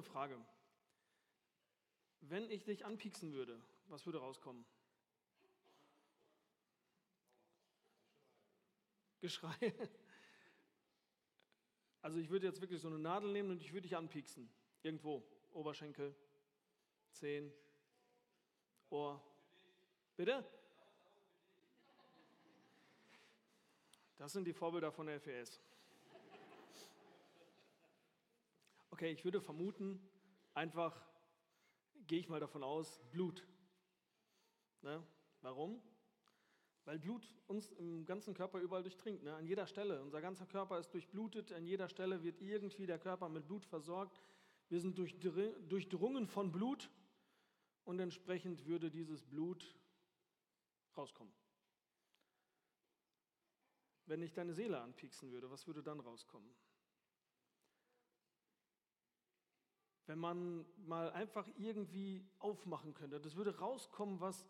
eine Frage. Wenn ich dich anpieksen würde, was würde rauskommen? Geschrei. Also ich würde jetzt wirklich so eine Nadel nehmen und ich würde dich anpieksen. Irgendwo. Oberschenkel, Zehen, Ohr. Bitte? Das sind die Vorbilder von der FES. Okay, ich würde vermuten, einfach gehe ich mal davon aus, Blut. Ne? Warum? Weil Blut uns im ganzen Körper überall durchdringt, ne? an jeder Stelle. Unser ganzer Körper ist durchblutet, an jeder Stelle wird irgendwie der Körper mit Blut versorgt. Wir sind durchdrungen von Blut und entsprechend würde dieses Blut rauskommen. Wenn ich deine Seele anpieksen würde, was würde dann rauskommen? Wenn man mal einfach irgendwie aufmachen könnte, das würde rauskommen, was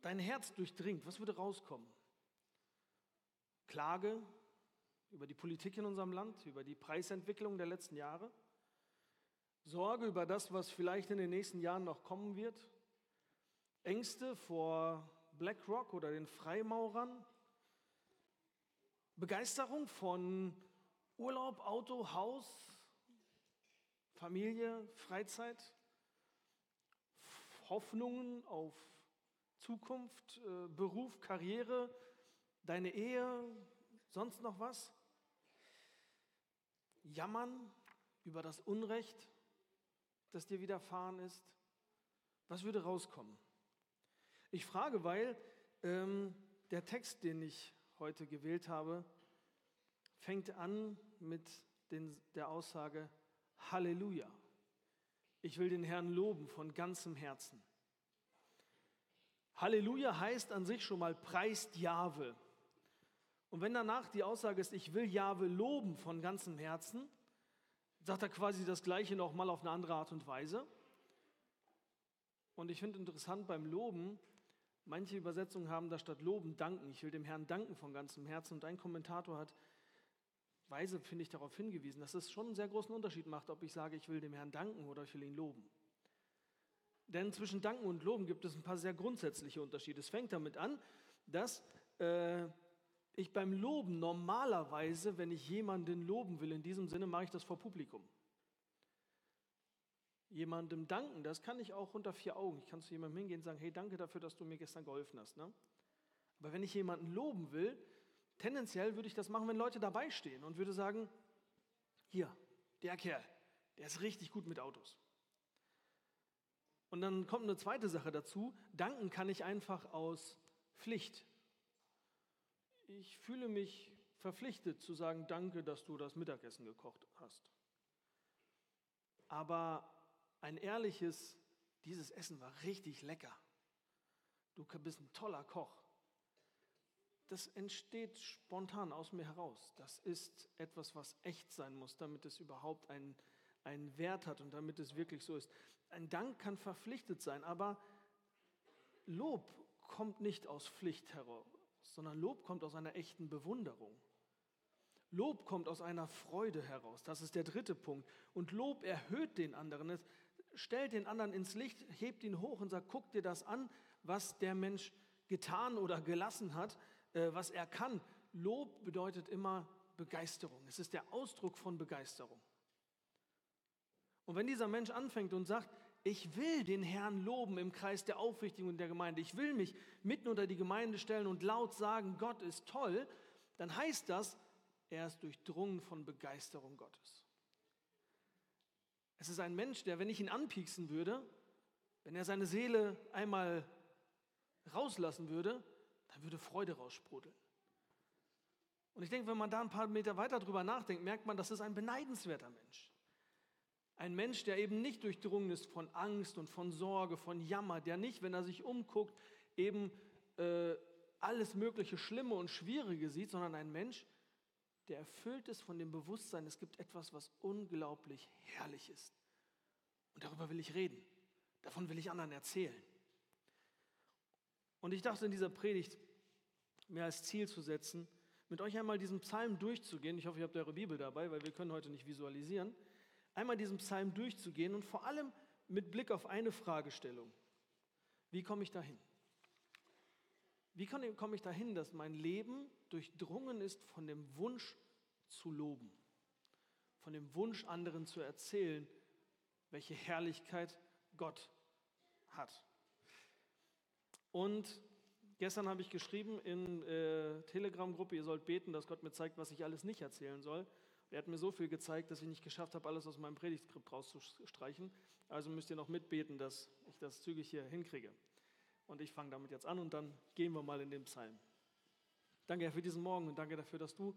dein Herz durchdringt, was würde rauskommen? Klage über die Politik in unserem Land, über die Preisentwicklung der letzten Jahre? Sorge über das, was vielleicht in den nächsten Jahren noch kommen wird? Ängste vor BlackRock oder den Freimaurern? Begeisterung von Urlaub, Auto, Haus, Familie, Freizeit? Hoffnungen auf Zukunft, äh, Beruf, Karriere, deine Ehe, sonst noch was? Jammern über das Unrecht, das dir widerfahren ist? Was würde rauskommen? Ich frage, weil ähm, der Text, den ich heute gewählt habe, fängt an mit den, der Aussage Halleluja. Ich will den Herrn loben von ganzem Herzen. Halleluja heißt an sich schon mal preist Jahwe. Und wenn danach die Aussage ist, ich will Jahwe loben von ganzem Herzen, sagt er quasi das Gleiche nochmal auf eine andere Art und Weise. Und ich finde interessant beim Loben, manche Übersetzungen haben da statt loben danken. Ich will dem Herrn danken von ganzem Herzen. Und ein Kommentator hat weise, finde ich, darauf hingewiesen, dass es schon einen sehr großen Unterschied macht, ob ich sage, ich will dem Herrn danken oder ich will ihn loben. Denn zwischen Danken und Loben gibt es ein paar sehr grundsätzliche Unterschiede. Es fängt damit an, dass äh, ich beim Loben normalerweise, wenn ich jemanden loben will, in diesem Sinne mache ich das vor Publikum. Jemandem danken, das kann ich auch unter vier Augen. Ich kann zu jemandem hingehen und sagen, hey, danke dafür, dass du mir gestern geholfen hast. Ne? Aber wenn ich jemanden loben will, tendenziell würde ich das machen, wenn Leute dabei stehen und würde sagen, hier, der Kerl, der ist richtig gut mit Autos. Und dann kommt eine zweite Sache dazu. Danken kann ich einfach aus Pflicht. Ich fühle mich verpflichtet zu sagen, danke, dass du das Mittagessen gekocht hast. Aber ein ehrliches, dieses Essen war richtig lecker. Du bist ein toller Koch. Das entsteht spontan aus mir heraus. Das ist etwas, was echt sein muss, damit es überhaupt einen einen Wert hat und damit es wirklich so ist. Ein Dank kann verpflichtet sein, aber Lob kommt nicht aus Pflicht heraus, sondern Lob kommt aus einer echten Bewunderung. Lob kommt aus einer Freude heraus. Das ist der dritte Punkt. Und Lob erhöht den anderen. Es stellt den anderen ins Licht, hebt ihn hoch und sagt, guck dir das an, was der Mensch getan oder gelassen hat, was er kann. Lob bedeutet immer Begeisterung. Es ist der Ausdruck von Begeisterung. Und wenn dieser Mensch anfängt und sagt, ich will den Herrn loben im Kreis der Aufrichtigung der Gemeinde, ich will mich mitten unter die Gemeinde stellen und laut sagen, Gott ist toll, dann heißt das, er ist durchdrungen von Begeisterung Gottes. Es ist ein Mensch, der, wenn ich ihn anpieksen würde, wenn er seine Seele einmal rauslassen würde, dann würde Freude raussprudeln. Und ich denke, wenn man da ein paar Meter weiter drüber nachdenkt, merkt man, das ist ein beneidenswerter Mensch. Ein Mensch, der eben nicht durchdrungen ist von Angst und von Sorge, von Jammer, der nicht, wenn er sich umguckt, eben äh, alles mögliche Schlimme und Schwierige sieht, sondern ein Mensch, der erfüllt ist von dem Bewusstsein, es gibt etwas, was unglaublich herrlich ist. Und darüber will ich reden. Davon will ich anderen erzählen. Und ich dachte in dieser Predigt, mir als Ziel zu setzen, mit euch einmal diesen Psalm durchzugehen. Ich hoffe, ihr habt eure Bibel dabei, weil wir können heute nicht visualisieren. einmal diesen Psalm durchzugehen und vor allem mit Blick auf eine Fragestellung. Wie komme ich dahin? Wie komme ich dahin, dass mein Leben durchdrungen ist von dem Wunsch zu loben, von dem Wunsch anderen zu erzählen, welche Herrlichkeit Gott hat? Und gestern habe ich geschrieben in äh, Telegram-Gruppe, ihr sollt beten, dass Gott mir zeigt, was ich alles nicht erzählen soll. Er hat mir so viel gezeigt, dass ich nicht geschafft habe, alles aus meinem Predigtskript rauszustreichen. Also müsst ihr noch mitbeten, dass ich das zügig hier hinkriege. Und ich fange damit jetzt an und dann gehen wir mal in den Psalm. Danke Herr für diesen Morgen und danke dafür, dass du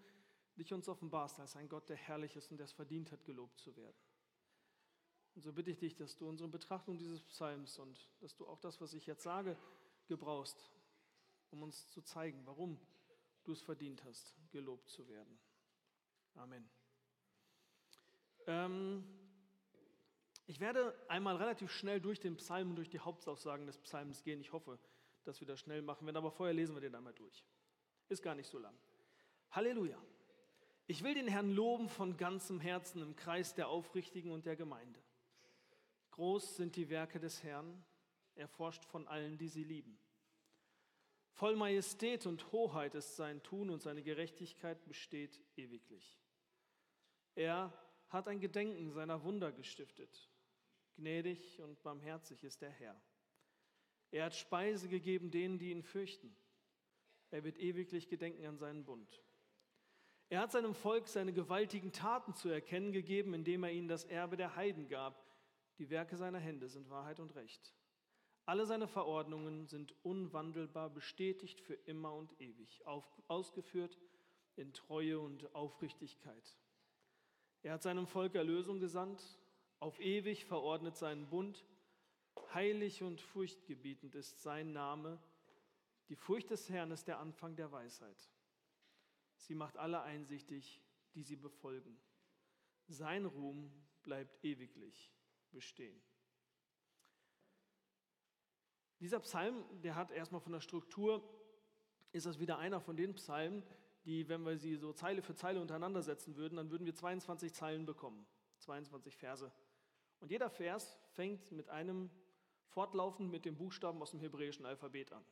dich uns offenbarst als ein Gott, der herrlich ist und der es verdient hat, gelobt zu werden. Und so bitte ich dich, dass du unsere Betrachtung dieses Psalms und dass du auch das, was ich jetzt sage, gebrauchst, um uns zu zeigen, warum du es verdient hast, gelobt zu werden. Amen. Ähm, ich werde einmal relativ schnell durch den Psalm durch die Hauptaussagen des Psalms gehen. Ich hoffe, dass wir das schnell machen werden, aber vorher lesen wir den einmal durch. Ist gar nicht so lang. Halleluja. Ich will den Herrn loben von ganzem Herzen im Kreis der Aufrichtigen und der Gemeinde. Groß sind die Werke des Herrn, er forscht von allen, die sie lieben. Voll Majestät und Hoheit ist sein Tun und seine Gerechtigkeit besteht ewiglich. Er hat ein Gedenken seiner Wunder gestiftet. Gnädig und barmherzig ist der Herr. Er hat Speise gegeben denen, die ihn fürchten. Er wird ewiglich gedenken an seinen Bund. Er hat seinem Volk seine gewaltigen Taten zu erkennen gegeben, indem er ihnen das Erbe der Heiden gab. Die Werke seiner Hände sind Wahrheit und Recht. Alle seine Verordnungen sind unwandelbar, bestätigt für immer und ewig, auf, ausgeführt in Treue und Aufrichtigkeit. Er hat seinem Volk Erlösung gesandt, auf ewig verordnet seinen Bund. Heilig und furchtgebietend ist sein Name. Die Furcht des Herrn ist der Anfang der Weisheit. Sie macht alle einsichtig, die sie befolgen. Sein Ruhm bleibt ewiglich bestehen. Dieser Psalm, der hat erstmal von der Struktur, ist das wieder einer von den Psalmen, die, wenn wir sie so Zeile für Zeile untereinander setzen würden, dann würden wir 22 Zeilen bekommen, 22 Verse. Und jeder Vers fängt mit einem fortlaufend mit dem Buchstaben aus dem hebräischen Alphabet an.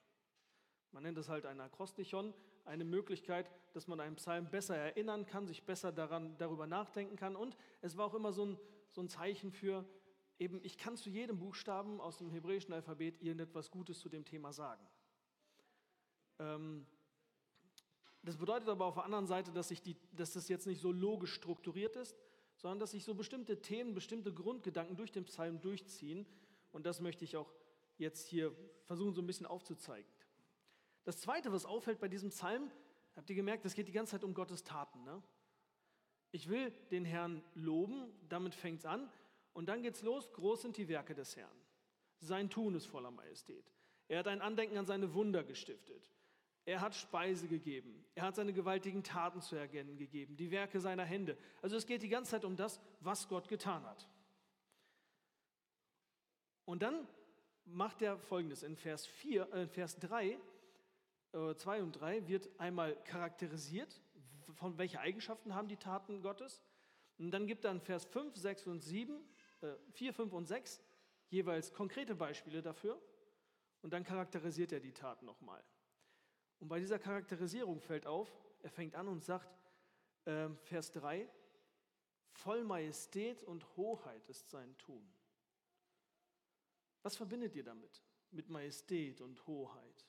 Man nennt es halt ein Akrostichon, eine Möglichkeit, dass man einen Psalm besser erinnern kann, sich besser daran, darüber nachdenken kann. Und es war auch immer so ein, so ein Zeichen für, eben, ich kann zu jedem Buchstaben aus dem hebräischen Alphabet irgendetwas Gutes zu dem Thema sagen. Ähm, das bedeutet aber auf der anderen Seite, dass, ich die, dass das jetzt nicht so logisch strukturiert ist, sondern dass sich so bestimmte Themen, bestimmte Grundgedanken durch den Psalm durchziehen. Und das möchte ich auch jetzt hier versuchen, so ein bisschen aufzuzeigen. Das Zweite, was auffällt bei diesem Psalm, habt ihr gemerkt, es geht die ganze Zeit um Gottes Taten. Ne? Ich will den Herrn loben, damit fängt es an. Und dann geht's los, groß sind die Werke des Herrn. Sein Tun ist voller Majestät. Er hat ein Andenken an seine Wunder gestiftet. Er hat Speise gegeben. Er hat seine gewaltigen Taten zu erkennen gegeben, die Werke seiner Hände. Also es geht die ganze Zeit um das, was Gott getan hat. Und dann macht er folgendes: In Vers, 4, äh, Vers 3, äh, 2 und 3 wird einmal charakterisiert, von welche Eigenschaften haben die Taten Gottes. Und dann gibt er in Vers 5, 6 und 7 4, äh, 5 und 6 jeweils konkrete Beispiele dafür und dann charakterisiert er die Tat nochmal. Und bei dieser Charakterisierung fällt auf, er fängt an und sagt, äh, Vers 3, voll Majestät und Hoheit ist sein Tun. Was verbindet ihr damit? Mit Majestät und Hoheit?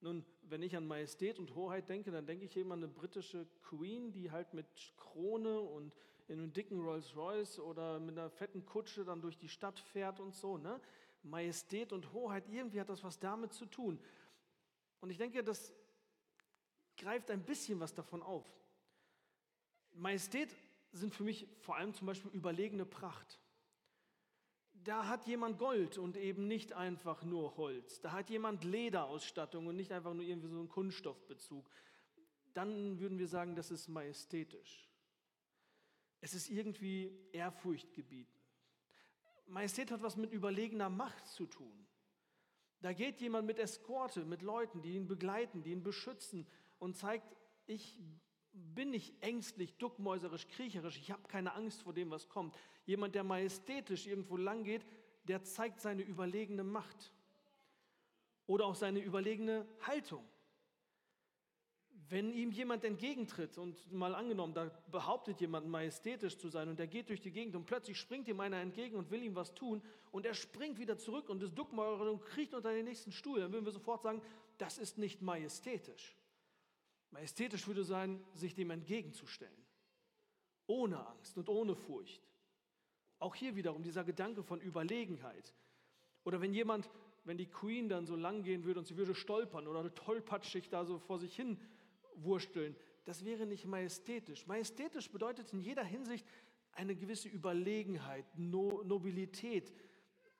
Nun, wenn ich an Majestät und Hoheit denke, dann denke ich eben an eine britische Queen, die halt mit Krone und in einem dicken Rolls Royce oder mit einer fetten Kutsche dann durch die Stadt fährt und so. Ne? Majestät und Hoheit, irgendwie hat das was damit zu tun. Und ich denke, das greift ein bisschen was davon auf. Majestät sind für mich vor allem zum Beispiel überlegene Pracht. Da hat jemand Gold und eben nicht einfach nur Holz. Da hat jemand Lederausstattung und nicht einfach nur irgendwie so einen Kunststoffbezug. Dann würden wir sagen, das ist majestätisch. Es ist irgendwie Ehrfurchtgebiet. Majestät hat was mit überlegener Macht zu tun. Da geht jemand mit Eskorte, mit Leuten, die ihn begleiten, die ihn beschützen und zeigt, ich bin nicht ängstlich, duckmäuserisch, kriecherisch, ich habe keine Angst vor dem, was kommt. Jemand, der majestätisch irgendwo lang geht, der zeigt seine überlegene Macht oder auch seine überlegene Haltung. Wenn ihm jemand entgegentritt und mal angenommen, da behauptet jemand majestätisch zu sein und er geht durch die Gegend und plötzlich springt ihm einer entgegen und will ihm was tun und er springt wieder zurück und ist duckmäuerisch und kriecht unter den nächsten Stuhl, dann würden wir sofort sagen, das ist nicht majestätisch. Majestätisch würde sein, sich dem entgegenzustellen. Ohne Angst und ohne Furcht. Auch hier wiederum dieser Gedanke von Überlegenheit. Oder wenn jemand, wenn die Queen dann so lang gehen würde und sie würde stolpern oder tollpatschig da so vor sich hin wursteln, das wäre nicht majestätisch. Majestätisch bedeutet in jeder Hinsicht eine gewisse Überlegenheit, no Nobilität,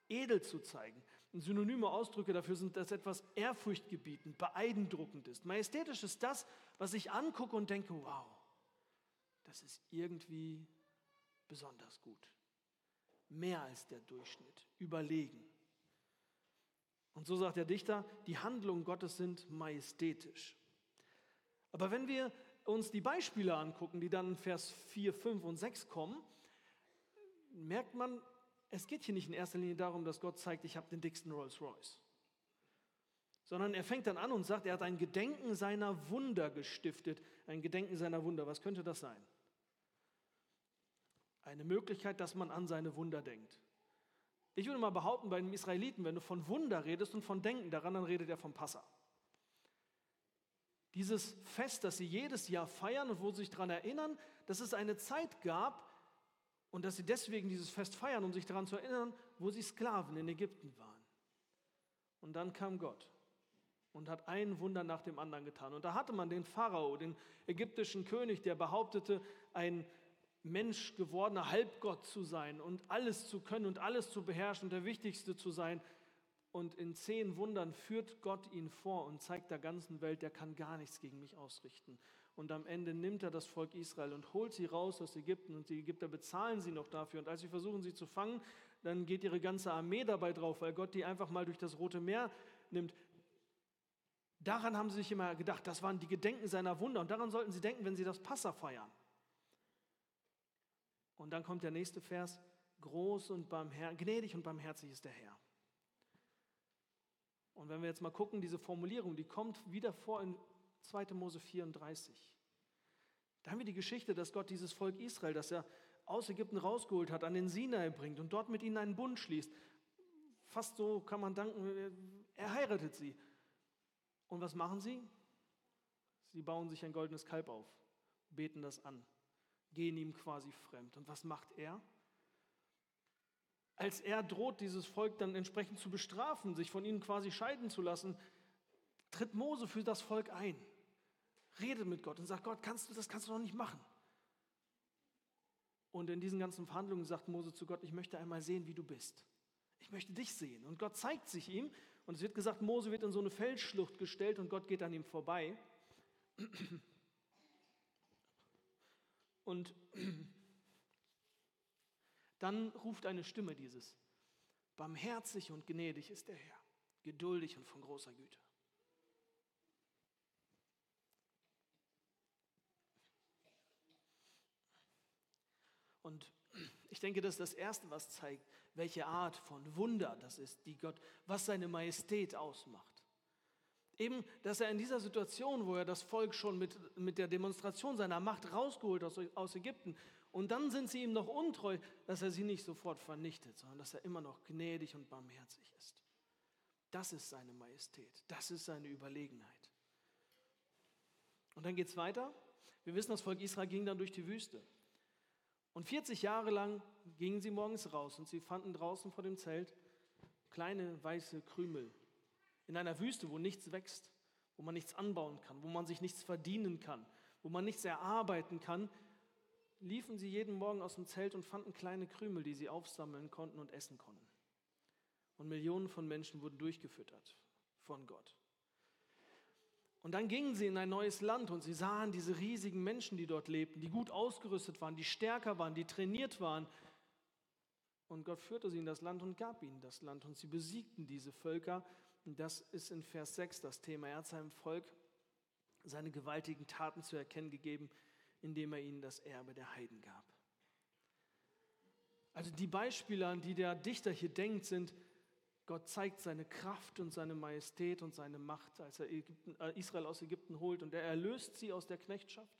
edel zu zeigen. Synonyme Ausdrücke dafür sind, dass etwas ehrfurchtgebietend, beeindruckend ist. Majestätisch ist das, was ich angucke und denke, wow, das ist irgendwie besonders gut. Mehr als der Durchschnitt, überlegen. Und so sagt der Dichter, die Handlungen Gottes sind majestätisch. Aber wenn wir uns die Beispiele angucken, die dann in Vers 4, 5 und 6 kommen, merkt man, es geht hier nicht in erster Linie darum, dass Gott zeigt, ich habe den dicksten Rolls Royce. Sondern er fängt dann an und sagt, er hat ein Gedenken seiner Wunder gestiftet. Ein Gedenken seiner Wunder. Was könnte das sein? Eine Möglichkeit, dass man an seine Wunder denkt. Ich würde mal behaupten, bei den Israeliten, wenn du von Wunder redest und von Denken daran, dann redet er vom Passa. Dieses Fest, das sie jedes Jahr feiern und wo sie sich daran erinnern, dass es eine Zeit gab, und dass sie deswegen dieses Fest feiern, um sich daran zu erinnern, wo sie Sklaven in Ägypten waren. Und dann kam Gott und hat ein Wunder nach dem anderen getan. Und da hatte man den Pharao, den ägyptischen König, der behauptete, ein Mensch gewordener Halbgott zu sein und alles zu können und alles zu beherrschen und der Wichtigste zu sein. Und in zehn Wundern führt Gott ihn vor und zeigt der ganzen Welt, der kann gar nichts gegen mich ausrichten. Und am Ende nimmt er das Volk Israel und holt sie raus aus Ägypten und die Ägypter bezahlen sie noch dafür. Und als sie versuchen, sie zu fangen, dann geht ihre ganze Armee dabei drauf, weil Gott die einfach mal durch das Rote Meer nimmt. Daran haben sie sich immer gedacht, das waren die Gedenken seiner Wunder. Und daran sollten sie denken, wenn sie das Passa feiern. Und dann kommt der nächste Vers, groß und barmherzig, gnädig und barmherzig ist der Herr. Und wenn wir jetzt mal gucken, diese Formulierung, die kommt wieder vor in 2. Mose 34. Da haben wir die Geschichte, dass Gott dieses Volk Israel, das er aus Ägypten rausgeholt hat, an den Sinai bringt und dort mit ihnen einen Bund schließt. Fast so kann man danken, er heiratet sie. Und was machen sie? Sie bauen sich ein goldenes Kalb auf, beten das an, gehen ihm quasi fremd. Und was macht er? Als er droht, dieses Volk dann entsprechend zu bestrafen, sich von ihnen quasi scheiden zu lassen, tritt Mose für das Volk ein, redet mit Gott und sagt, Gott, kannst du das kannst du doch nicht machen. Und in diesen ganzen Verhandlungen sagt Mose zu Gott, ich möchte einmal sehen, wie du bist. Ich möchte dich sehen. Und Gott zeigt sich ihm. Und es wird gesagt, Mose wird in so eine Felsschlucht gestellt und Gott geht an ihm vorbei. Und dann ruft eine Stimme dieses, barmherzig und gnädig ist der Herr, geduldig und von großer Güte. Und ich denke, das ist das Erste, was zeigt, welche Art von Wunder das ist, die Gott, was seine Majestät ausmacht. Eben, dass er in dieser Situation, wo er das Volk schon mit, mit der Demonstration seiner Macht rausgeholt aus, aus Ägypten und dann sind sie ihm noch untreu, dass er sie nicht sofort vernichtet, sondern dass er immer noch gnädig und barmherzig ist. Das ist seine Majestät, das ist seine Überlegenheit. Und dann geht es weiter. Wir wissen, das Volk Israel ging dann durch die Wüste. Und 40 Jahre lang gingen sie morgens raus und sie fanden draußen vor dem Zelt kleine weiße Krümel, in einer Wüste, wo nichts wächst, wo man nichts anbauen kann, wo man sich nichts verdienen kann, wo man nichts erarbeiten kann, liefen sie jeden Morgen aus dem Zelt und fanden kleine Krümel, die sie aufsammeln konnten und essen konnten. Und Millionen von Menschen wurden durchgefüttert von Gott. Und dann gingen sie in ein neues Land und sie sahen diese riesigen Menschen, die dort lebten, die gut ausgerüstet waren, die stärker waren, die trainiert waren. Und Gott führte sie in das Land und gab ihnen das Land und sie besiegten diese Völker und das ist in Vers 6 das Thema. Er hat seinem Volk seine gewaltigen Taten zu erkennen gegeben, indem er ihnen das Erbe der Heiden gab. Also die Beispiele, an die der Dichter hier denkt, sind, Gott zeigt seine Kraft und seine Majestät und seine Macht, als er Ägypten, äh, Israel aus Ägypten holt und er erlöst sie aus der Knechtschaft.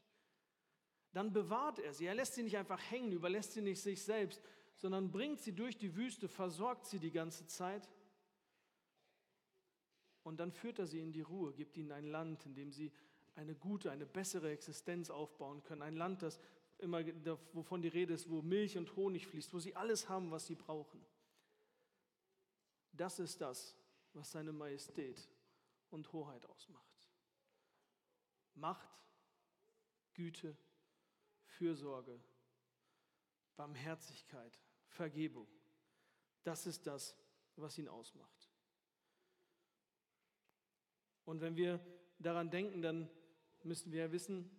Dann bewahrt er sie. Er lässt sie nicht einfach hängen, überlässt sie nicht sich selbst, sondern bringt sie durch die Wüste, versorgt sie die ganze Zeit. Und dann führt er sie in die Ruhe, gibt ihnen ein Land, in dem sie eine gute, eine bessere Existenz aufbauen können. Ein Land, das immer, wovon die Rede ist, wo Milch und Honig fließt, wo sie alles haben, was sie brauchen. Das ist das, was seine Majestät und Hoheit ausmacht. Macht, Güte, Fürsorge, Barmherzigkeit, Vergebung. Das ist das, was ihn ausmacht. Und wenn wir daran denken, dann müssen wir wissen,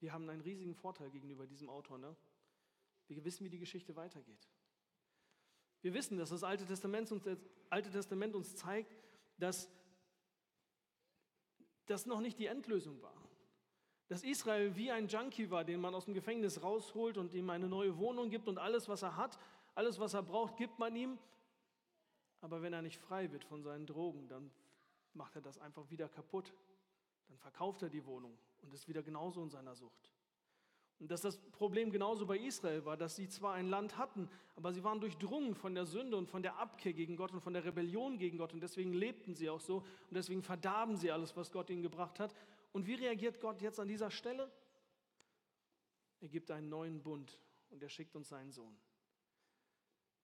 wir haben einen riesigen Vorteil gegenüber diesem Autor. Ne? Wir wissen, wie die Geschichte weitergeht. Wir wissen, dass das Alte Testament uns, das Alte Testament uns zeigt, dass das noch nicht die Endlösung war. Dass Israel wie ein Junkie war, den man aus dem Gefängnis rausholt und ihm eine neue Wohnung gibt und alles, was er hat, alles, was er braucht, gibt man ihm. Aber wenn er nicht frei wird von seinen Drogen, dann macht er das einfach wieder kaputt. Dann verkauft er die Wohnung und ist wieder genauso in seiner Sucht. Und dass das Problem genauso bei Israel war, dass sie zwar ein Land hatten, aber sie waren durchdrungen von der Sünde und von der Abkehr gegen Gott und von der Rebellion gegen Gott und deswegen lebten sie auch so und deswegen verdarben sie alles, was Gott ihnen gebracht hat. Und wie reagiert Gott jetzt an dieser Stelle? Er gibt einen neuen Bund und er schickt uns seinen Sohn.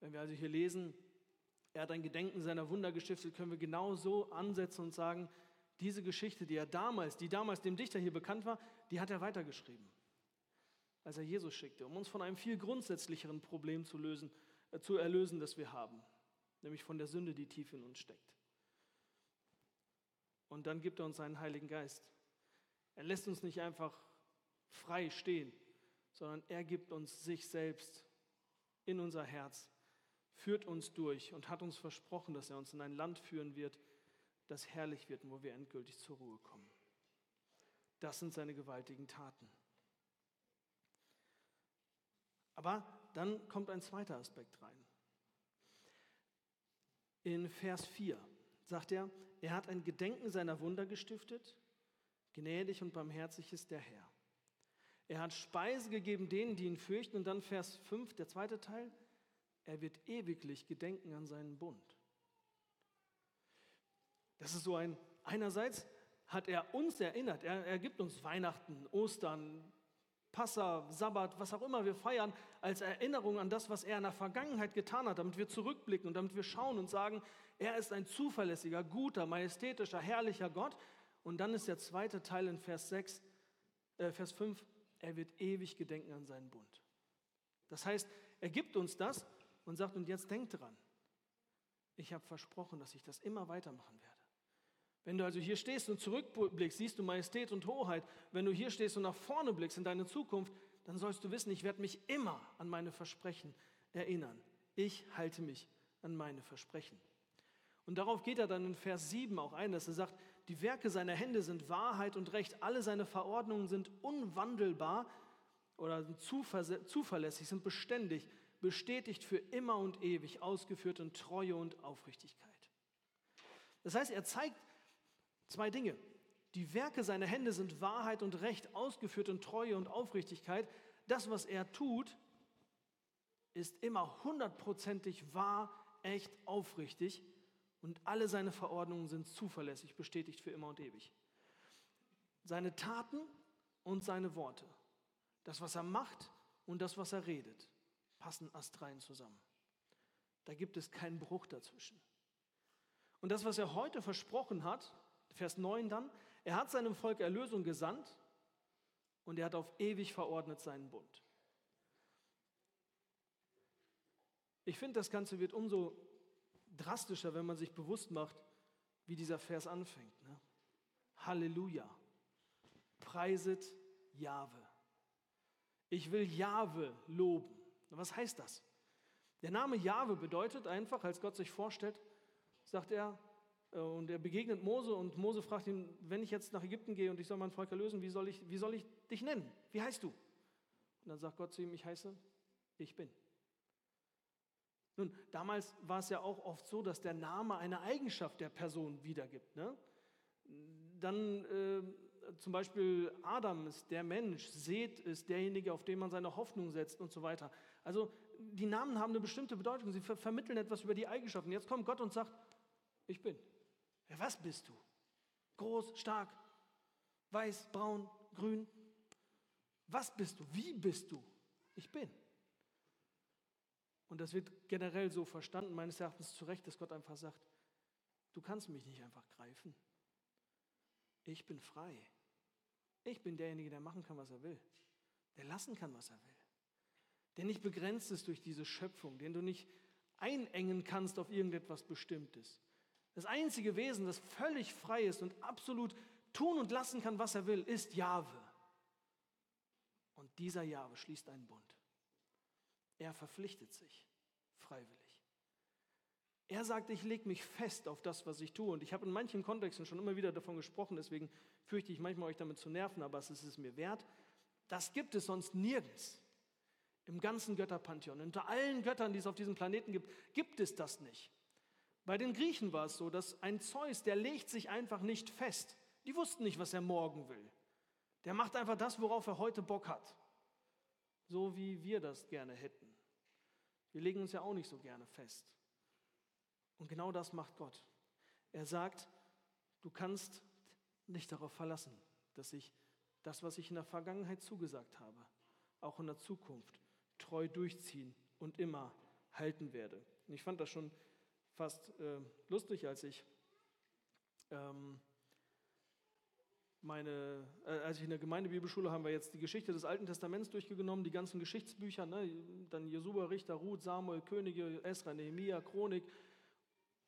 Wenn wir also hier lesen, er hat ein Gedenken seiner Wunder gestiftet, können wir genau so ansetzen und sagen, diese Geschichte, die er damals, die damals dem Dichter hier bekannt war, die hat er weitergeschrieben, als er Jesus schickte, um uns von einem viel grundsätzlicheren Problem zu, lösen, äh, zu erlösen, das wir haben, nämlich von der Sünde, die tief in uns steckt. Und dann gibt er uns seinen Heiligen Geist. Er lässt uns nicht einfach frei stehen, sondern er gibt uns sich selbst in unser Herz, führt uns durch und hat uns versprochen, dass er uns in ein Land führen wird, das herrlich wird und wo wir endgültig zur Ruhe kommen. Das sind seine gewaltigen Taten. Aber dann kommt ein zweiter Aspekt rein. In Vers 4 sagt er, er hat ein Gedenken seiner Wunder gestiftet, gnädig und barmherzig ist der Herr. Er hat Speise gegeben denen, die ihn fürchten. Und dann Vers 5, der zweite Teil, er wird ewiglich gedenken an seinen Bund. Das ist so ein, einerseits hat er uns erinnert, er, er gibt uns Weihnachten, Ostern, Passa, Sabbat, was auch immer wir feiern, als Erinnerung an das, was er in der Vergangenheit getan hat, damit wir zurückblicken und damit wir schauen und sagen, er ist ein zuverlässiger, guter, majestätischer, herrlicher Gott. Und dann ist der zweite Teil in Vers 6, äh, Vers 5, er wird ewig gedenken an seinen Bund. Das heißt, er gibt uns das und sagt, und jetzt denkt dran, ich habe versprochen, dass ich das immer weitermachen werde. Wenn du also hier stehst und zurückblickst, siehst du Majestät und Hoheit. Wenn du hier stehst und nach vorne blickst in deine Zukunft, dann sollst du wissen, ich werde mich immer an meine Versprechen erinnern. Ich halte mich an meine Versprechen. Und darauf geht er dann in Vers 7 auch ein, dass er sagt, die Werke seiner Hände sind Wahrheit und Recht, alle seine Verordnungen sind unwandelbar oder sind zuverlässig, sind beständig, bestätigt für immer und ewig, ausgeführt in Treue und Aufrichtigkeit. Das heißt, er zeigt Zwei Dinge. Die Werke seiner Hände sind Wahrheit und Recht, ausgeführt in Treue und Aufrichtigkeit. Das, was er tut, ist immer hundertprozentig wahr, echt, aufrichtig und alle seine Verordnungen sind zuverlässig, bestätigt für immer und ewig. Seine Taten und seine Worte, das, was er macht und das, was er redet, passen astrein zusammen. Da gibt es keinen Bruch dazwischen. Und das, was er heute versprochen hat, Vers 9 dann, er hat seinem Volk Erlösung gesandt und er hat auf ewig verordnet seinen Bund. Ich finde, das Ganze wird umso drastischer, wenn man sich bewusst macht, wie dieser Vers anfängt. Ne? Halleluja. Preiset Jahwe. Ich will Jahwe loben. Was heißt das? Der Name Jahwe bedeutet einfach, als Gott sich vorstellt, sagt er, und er begegnet Mose und Mose fragt ihn, wenn ich jetzt nach Ägypten gehe und ich soll mein Volk erlösen, wie soll ich, wie soll ich dich nennen? Wie heißt du? Und dann sagt Gott zu ihm, ich heiße, ich bin. Nun, damals war es ja auch oft so, dass der Name eine Eigenschaft der Person wiedergibt. Ne? Dann äh, zum Beispiel Adam ist der Mensch, Seth ist derjenige, auf den man seine Hoffnung setzt und so weiter. Also die Namen haben eine bestimmte Bedeutung, sie ver vermitteln etwas über die Eigenschaften. Jetzt kommt Gott und sagt, ich bin. Ja, was bist du? Groß, stark, weiß, braun, grün. Was bist du? Wie bist du? Ich bin. Und das wird generell so verstanden, meines Erachtens zu Recht, dass Gott einfach sagt, du kannst mich nicht einfach greifen. Ich bin frei. Ich bin derjenige, der machen kann, was er will. Der lassen kann, was er will. Der nicht begrenzt ist durch diese Schöpfung, den du nicht einengen kannst auf irgendetwas Bestimmtes. Das einzige Wesen, das völlig frei ist und absolut tun und lassen kann, was er will, ist Jahwe. Und dieser Jahwe schließt einen Bund. Er verpflichtet sich freiwillig. Er sagt, ich lege mich fest auf das, was ich tue. Und ich habe in manchen Kontexten schon immer wieder davon gesprochen, deswegen fürchte ich manchmal euch damit zu nerven, aber es ist es mir wert. Das gibt es sonst nirgends. Im ganzen Götterpantheon, unter allen Göttern, die es auf diesem Planeten gibt, gibt es das nicht. Bei den Griechen war es so, dass ein Zeus, der legt sich einfach nicht fest. Die wussten nicht, was er morgen will. Der macht einfach das, worauf er heute Bock hat. So wie wir das gerne hätten. Wir legen uns ja auch nicht so gerne fest. Und genau das macht Gott. Er sagt, du kannst nicht darauf verlassen, dass ich das, was ich in der Vergangenheit zugesagt habe, auch in der Zukunft treu durchziehen und immer halten werde. Und ich fand das schon fast äh, lustig, als ich ähm, meine, äh, als ich in der Gemeindebibelschule haben wir jetzt die Geschichte des Alten Testaments durchgenommen, die ganzen Geschichtsbücher, ne? dann Jesua, Richter, Ruth, Samuel, Könige, Esra, Nehemia, Chronik.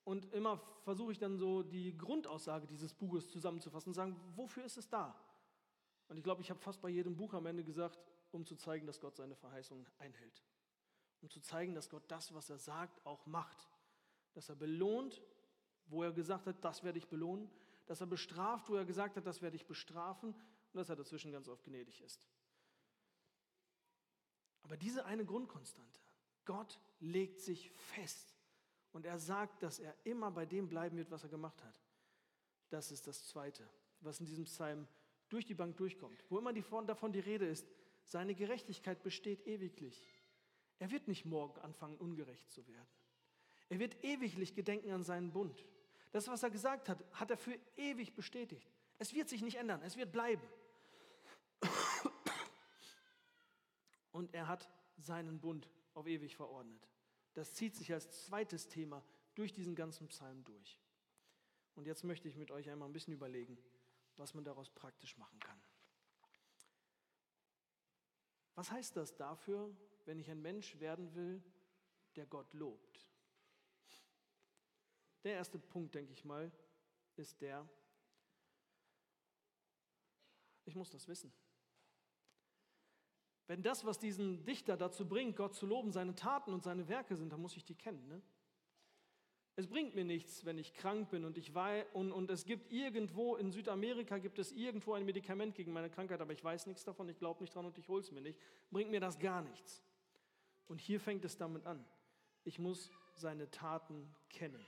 Und immer versuche ich dann so die Grundaussage dieses Buches zusammenzufassen und sagen, wofür ist es da? Und ich glaube, ich habe fast bei jedem Buch am Ende gesagt, um zu zeigen, dass Gott seine Verheißungen einhält. Um zu zeigen, dass Gott das, was er sagt, auch macht. Dass er belohnt, wo er gesagt hat, das werde ich belohnen dass er bestraft, wo er gesagt hat, das werde ich bestrafen und dass er dazwischen ganz oft gnädig ist. Aber diese eine Grundkonstante, Gott legt sich fest und er sagt, dass er immer bei dem bleiben wird, was er gemacht hat. Das ist das Zweite, was in diesem Psalm durch die Bank durchkommt. Wo immer davon die Rede ist, seine Gerechtigkeit besteht ewiglich. Er wird nicht morgen anfangen, ungerecht zu werden. Er wird ewiglich gedenken an seinen Bund. Das, was er gesagt hat, hat er für ewig bestätigt. Es wird sich nicht ändern, es wird bleiben. Und er hat seinen Bund auf ewig verordnet. Das zieht sich als zweites Thema durch diesen ganzen Psalm durch. Und jetzt möchte ich mit euch einmal ein bisschen überlegen, was man daraus praktisch machen kann. Was heißt das dafür, wenn ich ein Mensch werden will, der Gott lobt? Der erste Punkt, denke ich mal, ist der, ich muss das wissen. Wenn das, was diesen Dichter dazu bringt, Gott zu loben, seine Taten und seine Werke sind, dann muss ich die kennen. Ne? Es bringt mir nichts, wenn ich krank bin und ich weiß, und, und es gibt irgendwo in Südamerika gibt es irgendwo ein Medikament gegen meine Krankheit, aber ich weiß nichts davon, ich glaube nicht dran und ich hole es mir nicht. Bringt mir das gar nichts. Und hier fängt es damit an. Ich muss seine Taten kennen.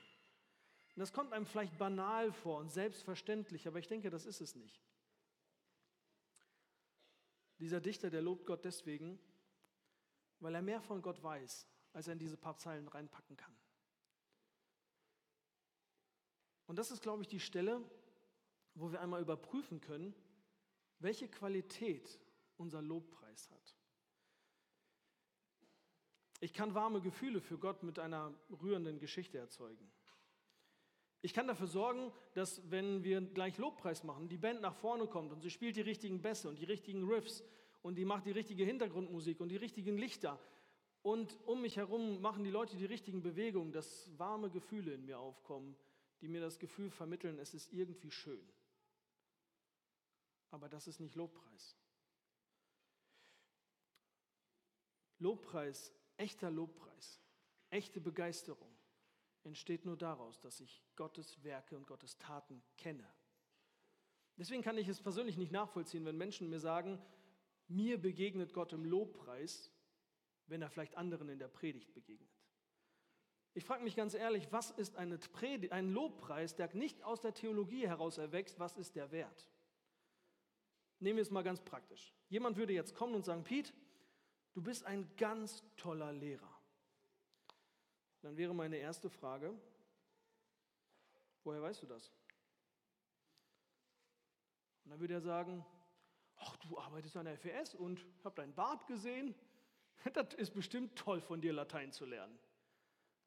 Und das kommt einem vielleicht banal vor und selbstverständlich, aber ich denke, das ist es nicht. Dieser Dichter, der lobt Gott deswegen, weil er mehr von Gott weiß, als er in diese paar Zeilen reinpacken kann. Und das ist, glaube ich, die Stelle, wo wir einmal überprüfen können, welche Qualität unser Lobpreis hat. Ich kann warme Gefühle für Gott mit einer rührenden Geschichte erzeugen. Ich kann dafür sorgen, dass wenn wir gleich Lobpreis machen, die Band nach vorne kommt und sie spielt die richtigen Bässe und die richtigen Riffs und die macht die richtige Hintergrundmusik und die richtigen Lichter und um mich herum machen die Leute die richtigen Bewegungen, dass warme Gefühle in mir aufkommen, die mir das Gefühl vermitteln, es ist irgendwie schön. Aber das ist nicht Lobpreis. Lobpreis, echter Lobpreis, echte Begeisterung entsteht nur daraus, dass ich Gottes Werke und Gottes Taten kenne. Deswegen kann ich es persönlich nicht nachvollziehen, wenn Menschen mir sagen, mir begegnet Gott im Lobpreis, wenn er vielleicht anderen in der Predigt begegnet. Ich frage mich ganz ehrlich, was ist eine Predigt, ein Lobpreis, der nicht aus der Theologie heraus erwächst, was ist der Wert? Nehmen wir es mal ganz praktisch. Jemand würde jetzt kommen und sagen, Piet, du bist ein ganz toller Lehrer. Dann wäre meine erste Frage, woher weißt du das? Und dann würde er sagen, ach, du arbeitest an der FES und habe deinen Bart gesehen. Das ist bestimmt toll von dir, Latein zu lernen.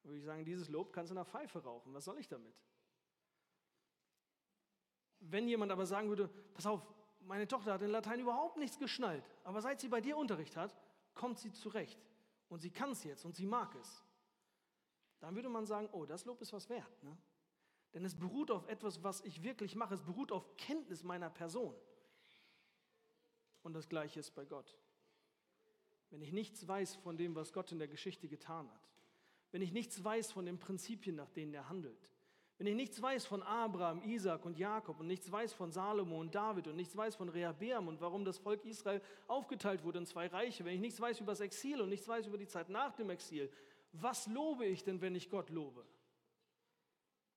Dann würde ich sagen, dieses Lob kannst du der Pfeife rauchen. Was soll ich damit? Wenn jemand aber sagen würde, pass auf, meine Tochter hat in Latein überhaupt nichts geschnallt, aber seit sie bei dir Unterricht hat, kommt sie zurecht und sie kann es jetzt und sie mag es. Dann würde man sagen, oh, das Lob ist was wert. Ne? Denn es beruht auf etwas, was ich wirklich mache. Es beruht auf Kenntnis meiner Person. Und das Gleiche ist bei Gott. Wenn ich nichts weiß von dem, was Gott in der Geschichte getan hat, wenn ich nichts weiß von den Prinzipien, nach denen er handelt, wenn ich nichts weiß von Abraham, Isaac und Jakob und nichts weiß von Salomo und David und nichts weiß von Rehabeam und warum das Volk Israel aufgeteilt wurde in zwei Reiche, wenn ich nichts weiß über das Exil und nichts weiß über die Zeit nach dem Exil, was lobe ich denn, wenn ich Gott lobe?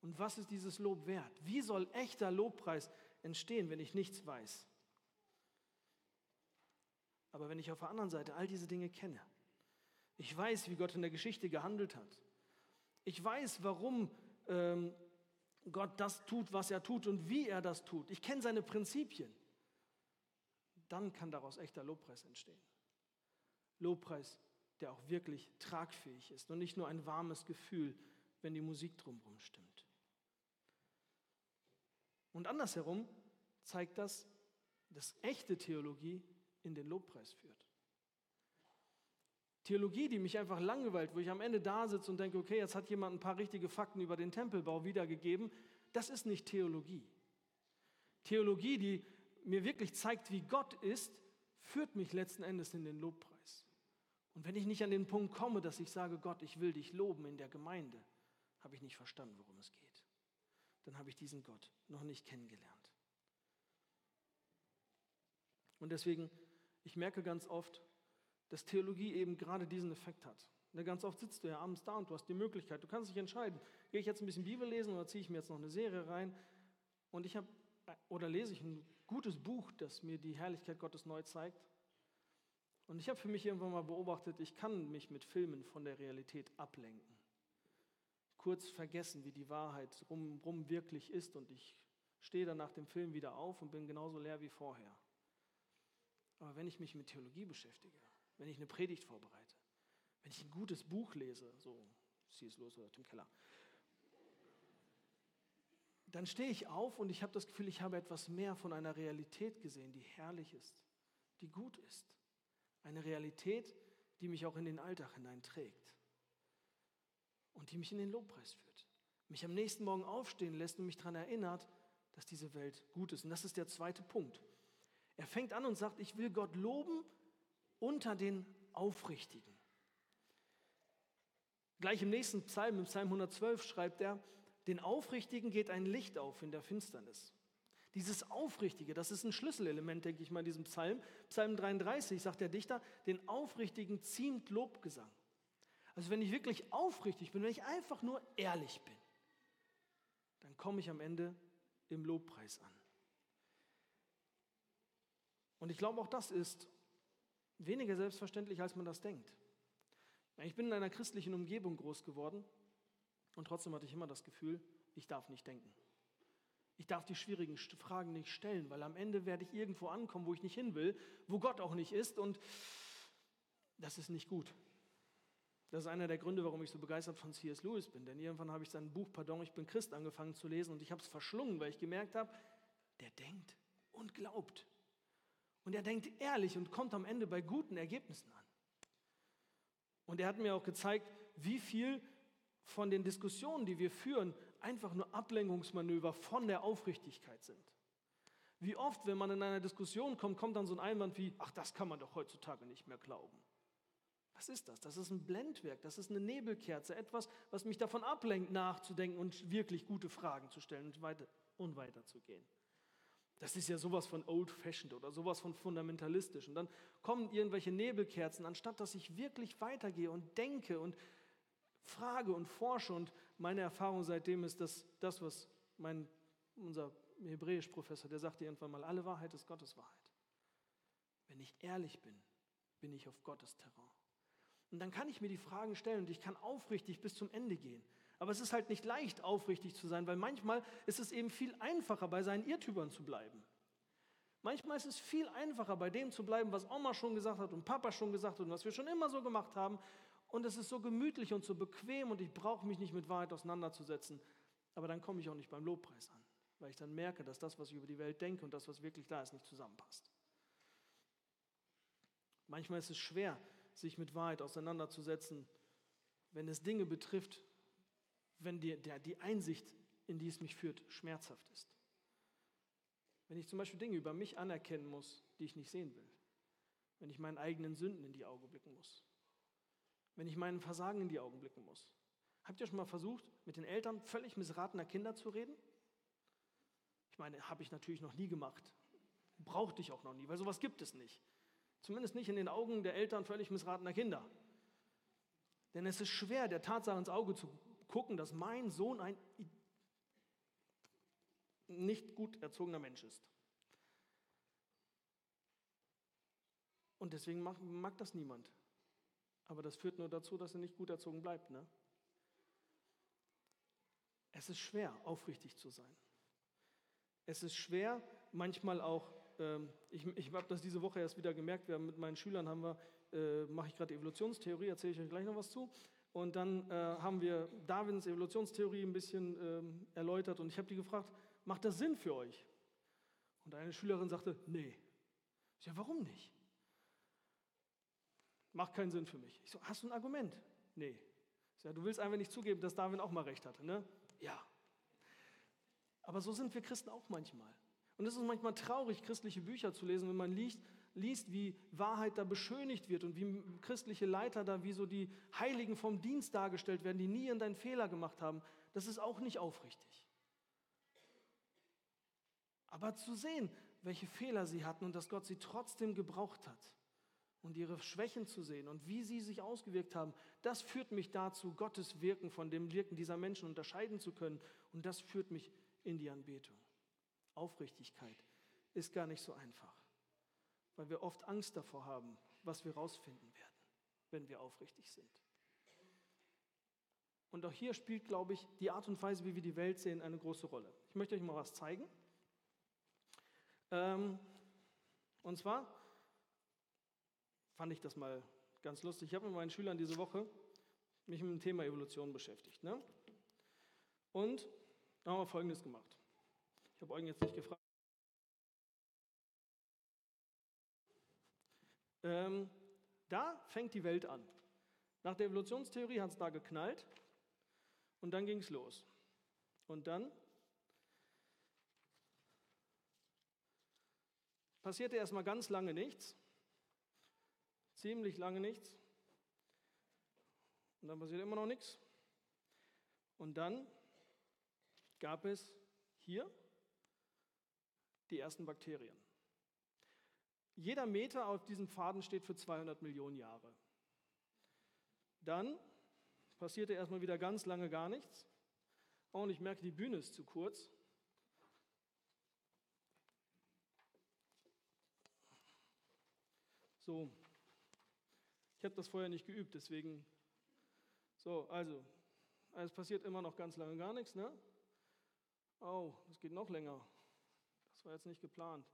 Und was ist dieses Lob wert? Wie soll echter Lobpreis entstehen, wenn ich nichts weiß? Aber wenn ich auf der anderen Seite all diese Dinge kenne, ich weiß, wie Gott in der Geschichte gehandelt hat, ich weiß, warum ähm, Gott das tut, was er tut und wie er das tut, ich kenne seine Prinzipien, dann kann daraus echter Lobpreis entstehen. Lobpreis, der auch wirklich tragfähig ist und nicht nur ein warmes Gefühl, wenn die Musik drumherum stimmt. Und andersherum zeigt das, dass echte Theologie in den Lobpreis führt. Theologie, die mich einfach langweilt, wo ich am Ende da sitze und denke, okay, jetzt hat jemand ein paar richtige Fakten über den Tempelbau wiedergegeben, das ist nicht Theologie. Theologie, die mir wirklich zeigt, wie Gott ist, führt mich letzten Endes in den Lobpreis. Und wenn ich nicht an den Punkt komme, dass ich sage, Gott, ich will dich loben in der Gemeinde, habe ich nicht verstanden, worum es geht dann habe ich diesen Gott noch nicht kennengelernt. Und deswegen, ich merke ganz oft, dass Theologie eben gerade diesen Effekt hat. Ne, ganz oft sitzt du ja abends da und du hast die Möglichkeit, du kannst dich entscheiden, gehe ich jetzt ein bisschen Bibel lesen oder ziehe ich mir jetzt noch eine Serie rein und ich habe oder lese ich ein gutes Buch, das mir die Herrlichkeit Gottes neu zeigt. Und ich habe für mich irgendwann mal beobachtet, ich kann mich mit Filmen von der Realität ablenken kurz vergessen, wie die Wahrheit rum, rum wirklich ist und ich stehe dann nach dem Film wieder auf und bin genauso leer wie vorher. Aber wenn ich mich mit Theologie beschäftige, wenn ich eine Predigt vorbereite, wenn ich ein gutes Buch lese, so C.S. Lewis oder Tim Keller, dann stehe ich auf und ich habe das Gefühl, ich habe etwas mehr von einer Realität gesehen, die herrlich ist, die gut ist. Eine Realität, die mich auch in den Alltag hineinträgt und die mich in den Lobpreis führt. Mich am nächsten Morgen aufstehen lässt und mich daran erinnert, dass diese Welt gut ist. Und das ist der zweite Punkt. Er fängt an und sagt, ich will Gott loben unter den Aufrichtigen. Gleich im nächsten Psalm, im Psalm 112, schreibt er, den Aufrichtigen geht ein Licht auf in der Finsternis. Dieses Aufrichtige, das ist ein Schlüsselelement, denke ich mal, in diesem Psalm. Psalm 33 sagt der Dichter, den Aufrichtigen ziemt Lobgesang. Also wenn ich wirklich aufrichtig bin, wenn ich einfach nur ehrlich bin, dann komme ich am Ende im Lobpreis an. Und ich glaube, auch das ist weniger selbstverständlich, als man das denkt. Ich bin in einer christlichen Umgebung groß geworden und trotzdem hatte ich immer das Gefühl, ich darf nicht denken. Ich darf die schwierigen Fragen nicht stellen, weil am Ende werde ich irgendwo ankommen, wo ich nicht hin will, wo Gott auch nicht ist und das ist nicht gut. Das ist einer der Gründe, warum ich so begeistert von C.S. Lewis bin. Denn irgendwann habe ich sein Buch Pardon, ich bin Christ angefangen zu lesen und ich habe es verschlungen, weil ich gemerkt habe, der denkt und glaubt. Und er denkt ehrlich und kommt am Ende bei guten Ergebnissen an. Und er hat mir auch gezeigt, wie viel von den Diskussionen, die wir führen, einfach nur Ablenkungsmanöver von der Aufrichtigkeit sind. Wie oft, wenn man in einer Diskussion kommt, kommt dann so ein Einwand wie, ach, das kann man doch heutzutage nicht mehr glauben. Was ist das? Das ist ein Blendwerk, das ist eine Nebelkerze, etwas, was mich davon ablenkt, nachzudenken und wirklich gute Fragen zu stellen und weiter, und weiter zu gehen. Das ist ja sowas von old-fashioned oder sowas von fundamentalistisch. Und dann kommen irgendwelche Nebelkerzen, anstatt dass ich wirklich weitergehe und denke und frage und forsche. Und meine Erfahrung seitdem ist, dass das, was mein, unser Hebräisch-Professor, der sagte irgendwann mal, alle Wahrheit ist Gottes Wahrheit. Wenn ich ehrlich bin, bin ich auf Gottes Terrain. Und dann kann ich mir die Fragen stellen und ich kann aufrichtig bis zum Ende gehen. Aber es ist halt nicht leicht, aufrichtig zu sein, weil manchmal ist es eben viel einfacher, bei seinen Irrtümern zu bleiben. Manchmal ist es viel einfacher, bei dem zu bleiben, was Oma schon gesagt hat und Papa schon gesagt hat und was wir schon immer so gemacht haben. Und es ist so gemütlich und so bequem und ich brauche mich nicht mit Wahrheit auseinanderzusetzen. Aber dann komme ich auch nicht beim Lobpreis an, weil ich dann merke, dass das, was ich über die Welt denke und das, was wirklich da ist, nicht zusammenpasst. Manchmal ist es schwer, sich mit Wahrheit auseinanderzusetzen, wenn es Dinge betrifft, wenn die, der, die Einsicht, in die es mich führt, schmerzhaft ist. Wenn ich zum Beispiel Dinge über mich anerkennen muss, die ich nicht sehen will. Wenn ich meinen eigenen Sünden in die Augen blicken muss. Wenn ich meinen Versagen in die Augen blicken muss. Habt ihr schon mal versucht, mit den Eltern völlig missratener Kinder zu reden? Ich meine, habe ich natürlich noch nie gemacht. Brauchte ich auch noch nie, weil sowas gibt es nicht. Zumindest nicht in den Augen der Eltern völlig missratener Kinder. Denn es ist schwer, der Tatsache ins Auge zu gucken, dass mein Sohn ein nicht gut erzogener Mensch ist. Und deswegen mag, mag, das niemand. Aber das führt nur dazu, dass er nicht gut erzogen bleibt. Ne? Es ist schwer, aufrichtig zu sein. Es ist schwer, manchmal auch, ähm, ich, ich habe das diese Woche erst wieder gemerkt, wir haben mit meinen Schülern haben wir, äh, mache ich gerade Evolutionstheorie, erzähle ich euch gleich noch was zu. Und dann äh, haben wir Darwins Evolutionstheorie ein bisschen ähm, erläutert und ich habe die gefragt, macht das Sinn für euch? Und eine Schülerin sagte, nee. Ich sage, warum nicht? Macht keinen Sinn für mich. Ich so, hast du ein Argument? Nee. Ich sage, du willst einfach nicht zugeben, dass Darwin auch mal recht hatte, ne? Ja. Aber so sind wir Christen auch manchmal. Und es ist manchmal traurig, christliche Bücher zu lesen, wenn man liest, liest, wie Wahrheit da beschönigt wird und wie christliche Leiter da wie so die Heiligen vom Dienst dargestellt werden, die nie irgendeinen Fehler gemacht haben. Das ist auch nicht aufrichtig. Aber zu sehen, welche Fehler sie hatten und dass Gott sie trotzdem gebraucht hat und ihre Schwächen zu sehen und wie sie sich ausgewirkt haben, das führt mich dazu, Gottes Wirken von dem Wirken dieser Menschen unterscheiden zu können. Und das führt mich in die Anbetung. Aufrichtigkeit ist gar nicht so einfach, weil wir oft Angst davor haben, was wir rausfinden werden, wenn wir aufrichtig sind. Und auch hier spielt, glaube ich, die Art und Weise, wie wir die Welt sehen, eine große Rolle. Ich möchte euch mal was zeigen. Ähm, und zwar fand ich das mal ganz lustig. Ich habe mit meinen Schülern diese Woche mich mit dem Thema Evolution beschäftigt. Ne? Und da haben wir Folgendes gemacht. Ich habe Eugen jetzt nicht gefragt. Ähm, da fängt die Welt an. Nach der Evolutionstheorie hat es da geknallt und dann ging es los. Und dann passierte erstmal ganz lange nichts, ziemlich lange nichts. Und dann passiert immer noch nichts. Und dann gab es hier die ersten Bakterien. Jeder Meter auf diesem Faden steht für 200 Millionen Jahre. Dann passierte erstmal wieder ganz lange gar nichts. Oh, und ich merke, die Bühne ist zu kurz. So, ich habe das vorher nicht geübt, deswegen. So, also, es passiert immer noch ganz lange gar nichts, ne? Oh, es geht noch länger. Das war jetzt nicht geplant.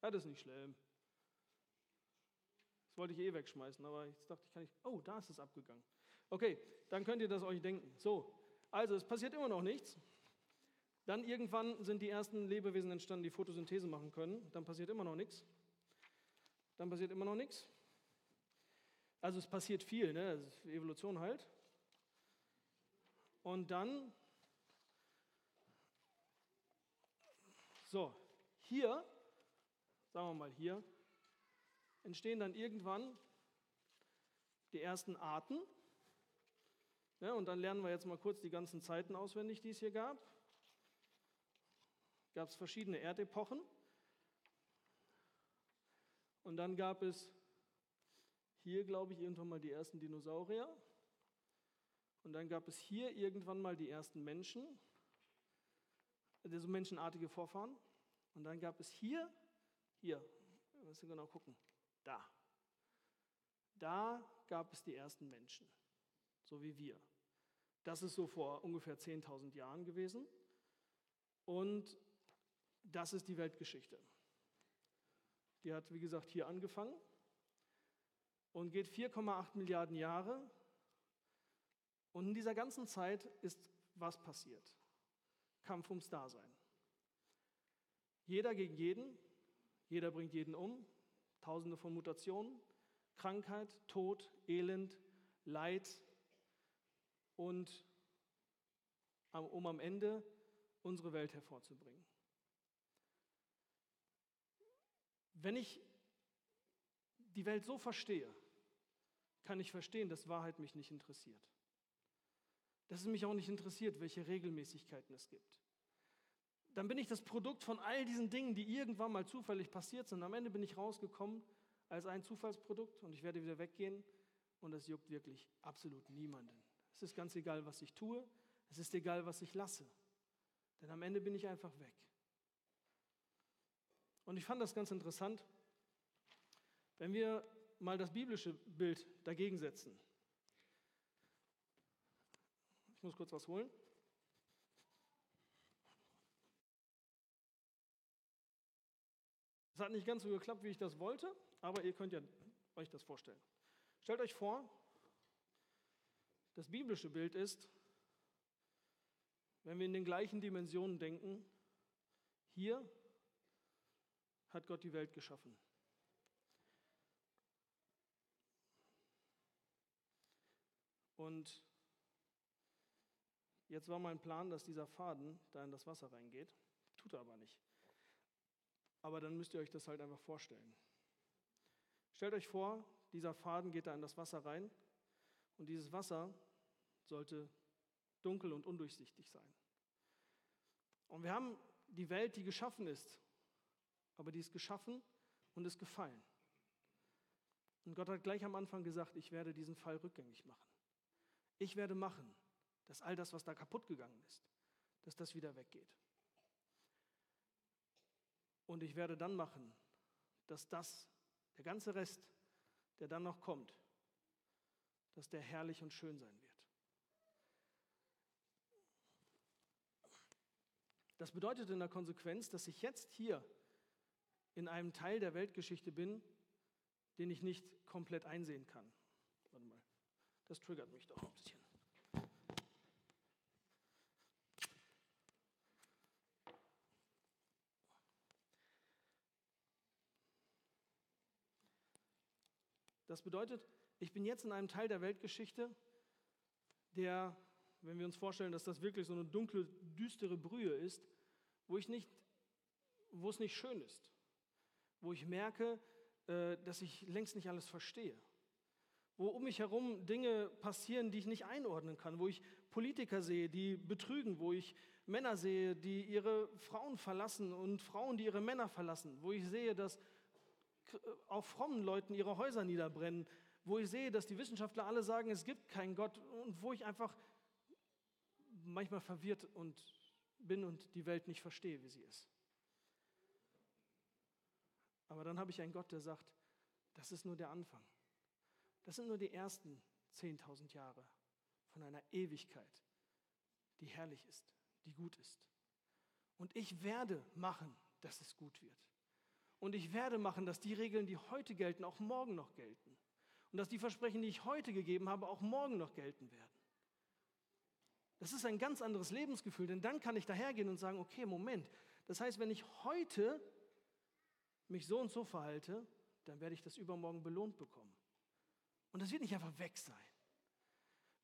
Ja, das ist nicht schlimm. Das wollte ich eh wegschmeißen, aber jetzt dachte ich, kann ich. Oh, da ist es abgegangen. Okay, dann könnt ihr das euch denken. So, also es passiert immer noch nichts. Dann irgendwann sind die ersten Lebewesen entstanden, die Photosynthese machen können. Dann passiert immer noch nichts. Dann passiert immer noch nichts. Also es passiert viel, ne? Evolution halt. Und dann So, hier, sagen wir mal hier, entstehen dann irgendwann die ersten Arten. Ja, und dann lernen wir jetzt mal kurz die ganzen Zeiten auswendig, die es hier gab. Gab es verschiedene Erdepochen. Und dann gab es hier, glaube ich, irgendwann mal die ersten Dinosaurier. Und dann gab es hier irgendwann mal die ersten Menschen, also menschenartige Vorfahren. Und dann gab es hier, hier, müssen wir genau gucken, da. Da gab es die ersten Menschen, so wie wir. Das ist so vor ungefähr 10.000 Jahren gewesen. Und das ist die Weltgeschichte. Die hat, wie gesagt, hier angefangen und geht 4,8 Milliarden Jahre. Und in dieser ganzen Zeit ist was passiert? Kampf ums Dasein. Jeder gegen jeden, jeder bringt jeden um, tausende von Mutationen, Krankheit, Tod, Elend, Leid und um am Ende unsere Welt hervorzubringen. Wenn ich die Welt so verstehe, kann ich verstehen, dass Wahrheit mich nicht interessiert. Dass es mich auch nicht interessiert, welche Regelmäßigkeiten es gibt. Dann bin ich das Produkt von all diesen Dingen, die irgendwann mal zufällig passiert sind. Am Ende bin ich rausgekommen als ein Zufallsprodukt und ich werde wieder weggehen und das juckt wirklich absolut niemanden. Es ist ganz egal, was ich tue, es ist egal, was ich lasse. Denn am Ende bin ich einfach weg. Und ich fand das ganz interessant, wenn wir mal das biblische Bild dagegen setzen. Ich muss kurz was holen. Es hat nicht ganz so geklappt, wie ich das wollte, aber ihr könnt ja euch das vorstellen. Stellt euch vor, das biblische Bild ist, wenn wir in den gleichen Dimensionen denken, hier hat Gott die Welt geschaffen. Und jetzt war mein Plan, dass dieser Faden da in das Wasser reingeht. Tut er aber nicht. Aber dann müsst ihr euch das halt einfach vorstellen. Stellt euch vor, dieser Faden geht da in das Wasser rein und dieses Wasser sollte dunkel und undurchsichtig sein. Und wir haben die Welt, die geschaffen ist, aber die ist geschaffen und ist gefallen. Und Gott hat gleich am Anfang gesagt, ich werde diesen Fall rückgängig machen. Ich werde machen, dass all das, was da kaputt gegangen ist, dass das wieder weggeht. Und ich werde dann machen, dass das, der ganze Rest, der dann noch kommt, dass der herrlich und schön sein wird. Das bedeutet in der Konsequenz, dass ich jetzt hier in einem Teil der Weltgeschichte bin, den ich nicht komplett einsehen kann. Warte mal, das triggert mich doch ein bisschen. Das bedeutet, ich bin jetzt in einem Teil der Weltgeschichte, der, wenn wir uns vorstellen, dass das wirklich so eine dunkle, düstere Brühe ist, wo ich nicht, wo es nicht schön ist, wo ich merke, äh, dass ich längst nicht alles verstehe, wo um mich herum Dinge passieren, die ich nicht einordnen kann, wo ich Politiker sehe, die betrügen, wo ich Männer sehe, die ihre Frauen verlassen und Frauen, die ihre Männer verlassen, wo ich sehe, dass auch frommen Leuten ihre Häuser niederbrennen, wo ich sehe, dass die Wissenschaftler alle sagen, es gibt keinen Gott. Und wo ich einfach manchmal verwirrt und bin und die Welt nicht verstehe, wie sie ist. Aber dann habe ich einen Gott, der sagt, das ist nur der Anfang. Das sind nur die ersten 10.000 Jahre von einer Ewigkeit, die herrlich ist, die gut ist. Und ich werde machen, dass es gut wird. Und ich werde machen, dass die Regeln, die heute gelten, auch morgen noch gelten. Und dass die Versprechen, die ich heute gegeben habe, auch morgen noch gelten werden. Das ist ein ganz anderes Lebensgefühl, denn dann kann ich dahergehen und sagen, okay, Moment. Das heißt, wenn ich heute mich so und so verhalte, dann werde ich das übermorgen belohnt bekommen. Und das wird nicht einfach weg sein.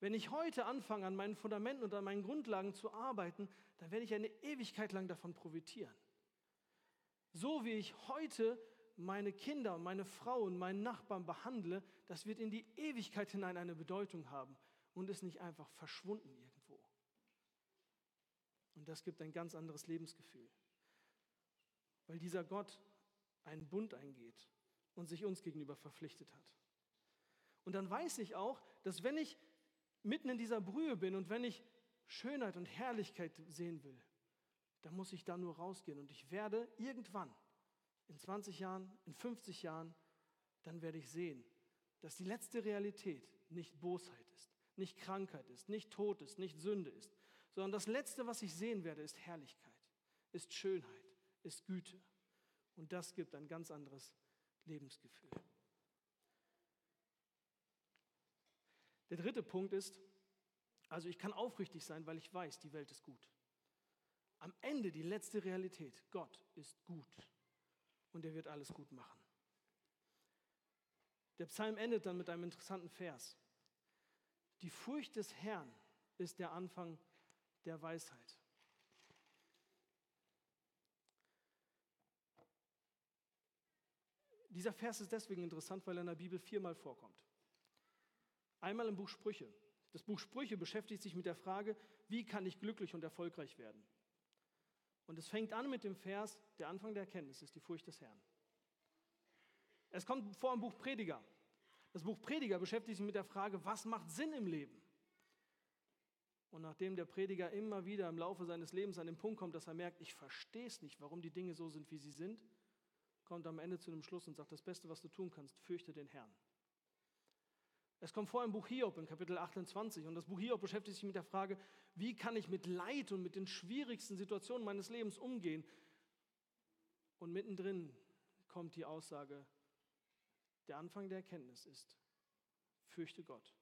Wenn ich heute anfange, an meinen Fundamenten und an meinen Grundlagen zu arbeiten, dann werde ich eine Ewigkeit lang davon profitieren. So wie ich heute meine Kinder und meine Frau und meinen Nachbarn behandle, das wird in die Ewigkeit hinein eine Bedeutung haben. und ist nicht einfach verschwunden irgendwo. Und das gibt ein ganz anderes Lebensgefühl, weil dieser Gott einen Bund eingeht und sich uns gegenüber verpflichtet hat. Und dann weiß ich auch, dass wenn ich mitten in dieser Brühe bin und wenn ich Schönheit und Herrlichkeit sehen will, dann muss ich da nur rausgehen. Und ich werde irgendwann, in 20 Jahren, in 50 Jahren, dann werde ich sehen, dass die letzte Realität nicht Bosheit ist, nicht Krankheit ist, nicht Tod ist, nicht Sünde ist, sondern das Letzte, was ich sehen werde, ist Herrlichkeit, ist Schönheit, ist Güte. Und das gibt ein ganz anderes Lebensgefühl. Der dritte Punkt ist, also ich kann aufrichtig sein, weil ich weiß, die Welt ist gut. Am Ende die letzte Realität, Gott ist gut und er wird alles gut machen. Der Psalm endet dann mit einem interessanten Vers. Die Furcht des Herrn ist der Anfang der Weisheit. Dieser Vers ist deswegen interessant, weil er in der Bibel viermal vorkommt. Einmal im Buch Sprüche. Das Buch Sprüche beschäftigt sich mit der Frage, wie kann ich glücklich und erfolgreich werden? Und es fängt an mit dem Vers, der Anfang der Erkenntnis ist die Furcht des Herrn. Es kommt vor im Buch Prediger. Das Buch Prediger beschäftigt sich mit der Frage, was macht Sinn im Leben? Und nachdem der Prediger immer wieder im Laufe seines Lebens an den Punkt kommt, dass er merkt, ich verstehe es nicht, warum die Dinge so sind, wie sie sind, kommt am Ende zu dem Schluss und sagt, das Beste, was du tun kannst, fürchte den Herrn. Es kommt vor im Buch Hiob in Kapitel 28 und das Buch Hiob beschäftigt sich mit der Frage, wie kann ich mit Leid und mit den schwierigsten Situationen meines Lebens umgehen? Und mittendrin kommt die Aussage, der Anfang der Erkenntnis ist, fürchte Gott.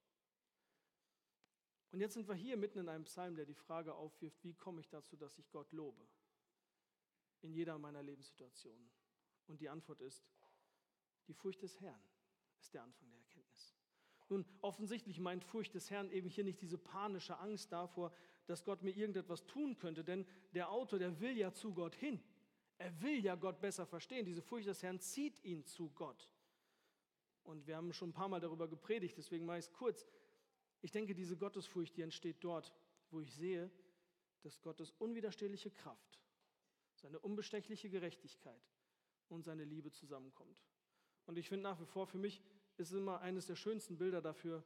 Und jetzt sind wir hier mitten in einem Psalm, der die Frage aufwirft, wie komme ich dazu, dass ich Gott lobe? In jeder meiner Lebenssituationen. Und die Antwort ist, die Furcht des Herrn ist der Anfang der Erkenntnis. Nun, offensichtlich meint Furcht des Herrn eben hier nicht diese panische Angst davor, dass Gott mir irgendetwas tun könnte, denn der Autor, der will ja zu Gott hin. Er will ja Gott besser verstehen. Diese Furcht des Herrn zieht ihn zu Gott. Und wir haben schon ein paar Mal darüber gepredigt, deswegen mache ich es kurz. Ich denke, diese Gottesfurcht, die entsteht dort, wo ich sehe, dass Gottes unwiderstehliche Kraft, seine unbestechliche Gerechtigkeit und seine Liebe zusammenkommt. Und ich finde nach wie vor, für mich ist immer eines der schönsten Bilder dafür,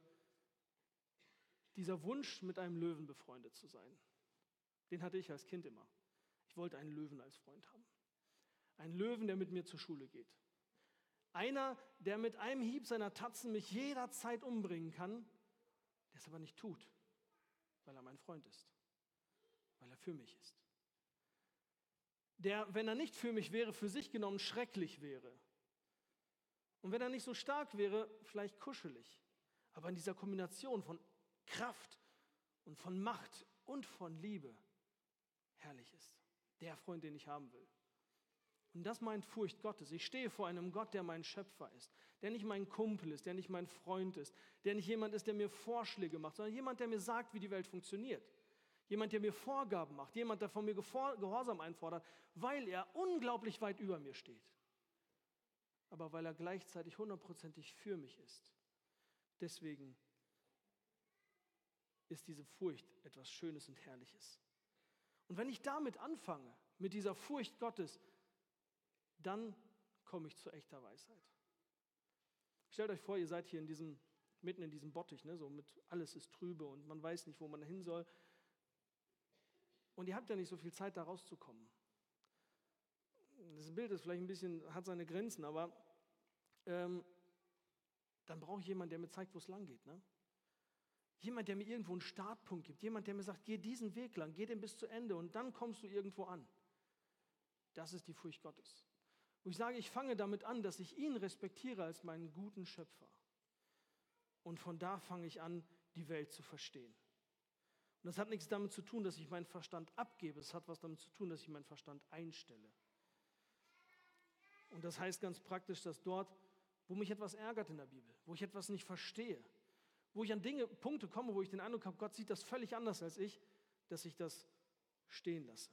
dieser Wunsch, mit einem Löwen befreundet zu sein. Den hatte ich als Kind immer. Ich wollte einen Löwen als Freund haben. Einen Löwen, der mit mir zur Schule geht. Einer, der mit einem Hieb seiner Tatzen mich jederzeit umbringen kann, der es aber nicht tut, weil er mein Freund ist, weil er für mich ist. Der, wenn er nicht für mich wäre, für sich genommen schrecklich wäre, und wenn er nicht so stark wäre, vielleicht kuschelig. Aber in dieser Kombination von Kraft und von Macht und von Liebe herrlich ist. Der Freund, den ich haben will. Und das meint Furcht Gottes. Ich stehe vor einem Gott, der mein Schöpfer ist, der nicht mein Kumpel ist, der nicht mein Freund ist, der nicht jemand ist, der mir Vorschläge macht, sondern jemand, der mir sagt, wie die Welt funktioniert. Jemand, der mir Vorgaben macht, jemand, der von mir Gehorsam einfordert, weil er unglaublich weit über mir steht aber weil er gleichzeitig hundertprozentig für mich ist. Deswegen ist diese Furcht etwas Schönes und Herrliches. Und wenn ich damit anfange, mit dieser Furcht Gottes, dann komme ich zu echter Weisheit. Stellt euch vor, ihr seid hier in diesem, mitten in diesem Bottich, ne, so mit alles ist trübe und man weiß nicht, wo man hin soll. Und ihr habt ja nicht so viel Zeit, da rauszukommen das Bild ist vielleicht ein bisschen, hat seine Grenzen, aber ähm, dann brauche ich jemanden, der mir zeigt, wo es lang geht. Ne? Jemand, der mir irgendwo einen Startpunkt gibt. Jemand, der mir sagt, geh diesen Weg lang, geh den bis zu Ende und dann kommst du irgendwo an. Das ist die Furcht Gottes. Wo ich sage, ich fange damit an, dass ich ihn respektiere als meinen guten Schöpfer. Und von da fange ich an, die Welt zu verstehen. Und das hat nichts damit zu tun, dass ich meinen Verstand abgebe. Es hat was damit zu tun, dass ich meinen Verstand einstelle. Und das heißt ganz praktisch, dass dort, wo mich etwas ärgert in der Bibel, wo ich etwas nicht verstehe, wo ich an Dinge, Punkte komme, wo ich den Eindruck habe, Gott sieht das völlig anders als ich, dass ich das stehen lasse.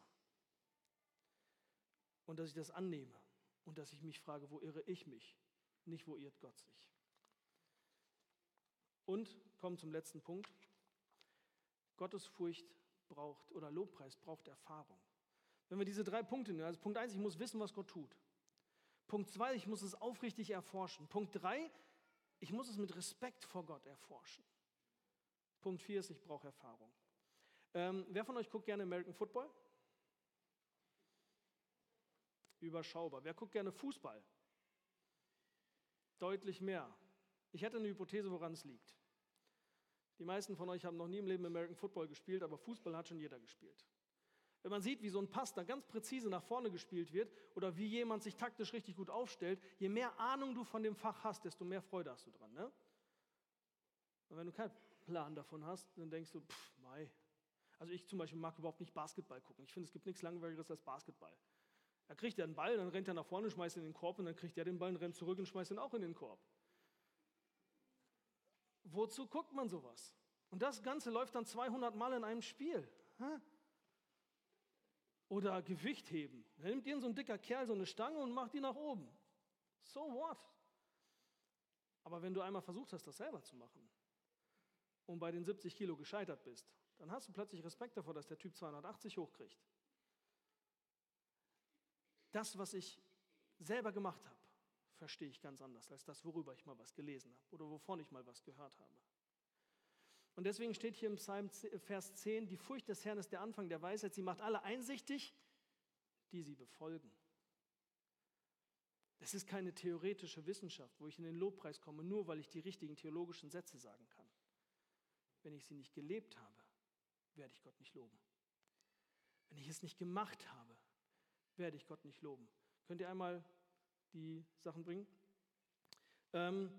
Und dass ich das annehme und dass ich mich frage, wo irre ich mich, nicht wo irrt Gott sich. Und kommen zum letzten Punkt. Gottesfurcht braucht oder Lobpreis braucht Erfahrung. Wenn wir diese drei Punkte nehmen, also Punkt eins, ich muss wissen, was Gott tut. Punkt zwei, ich muss es aufrichtig erforschen. Punkt drei, ich muss es mit Respekt vor Gott erforschen. Punkt vier ist, ich brauche Erfahrung. Ähm, wer von euch guckt gerne American Football? Überschaubar. Wer guckt gerne Fußball? Deutlich mehr. Ich hätte eine Hypothese, woran es liegt. Die meisten von euch haben noch nie im Leben American Football gespielt, aber Fußball hat schon jeder gespielt. Wenn man sieht, wie so ein Pass da ganz präzise nach vorne gespielt wird oder wie jemand sich taktisch richtig gut aufstellt, je mehr Ahnung du von dem Fach hast, desto mehr Freude hast du dran. Ne? Und wenn du keinen Plan davon hast, dann denkst du, pff, mei. Also ich zum Beispiel mag überhaupt nicht Basketball gucken. Ich finde, es gibt nichts Langweiligeres als Basketball. Da kriegt er einen Ball, dann rennt er nach vorne, schmeißt ihn in den Korb und dann kriegt er den Ball und rennt zurück und schmeißt ihn auch in den Korb. Wozu guckt man sowas? Und das Ganze läuft dann 200 Mal in einem Spiel. Oder Gewicht heben. Da nimmt irgend so ein dicker Kerl so eine Stange und macht die nach oben. So what? Aber wenn du einmal versucht hast, das selber zu machen und bei den 70 Kilo gescheitert bist, dann hast du plötzlich Respekt davor, dass der Typ 280 hochkriegt. Das, was ich selber gemacht habe, verstehe ich ganz anders als das, worüber ich mal was gelesen habe oder wovon ich mal was gehört habe. Und deswegen steht hier im Psalm Vers 10, die Furcht des Herrn ist der Anfang der Weisheit. Sie macht alle einsichtig, die sie befolgen. Das ist keine theoretische Wissenschaft, wo ich in den Lobpreis komme, nur weil ich die richtigen theologischen Sätze sagen kann. Wenn ich sie nicht gelebt habe, werde ich Gott nicht loben. Wenn ich es nicht gemacht habe, werde ich Gott nicht loben. Könnt ihr einmal die Sachen bringen? Ähm,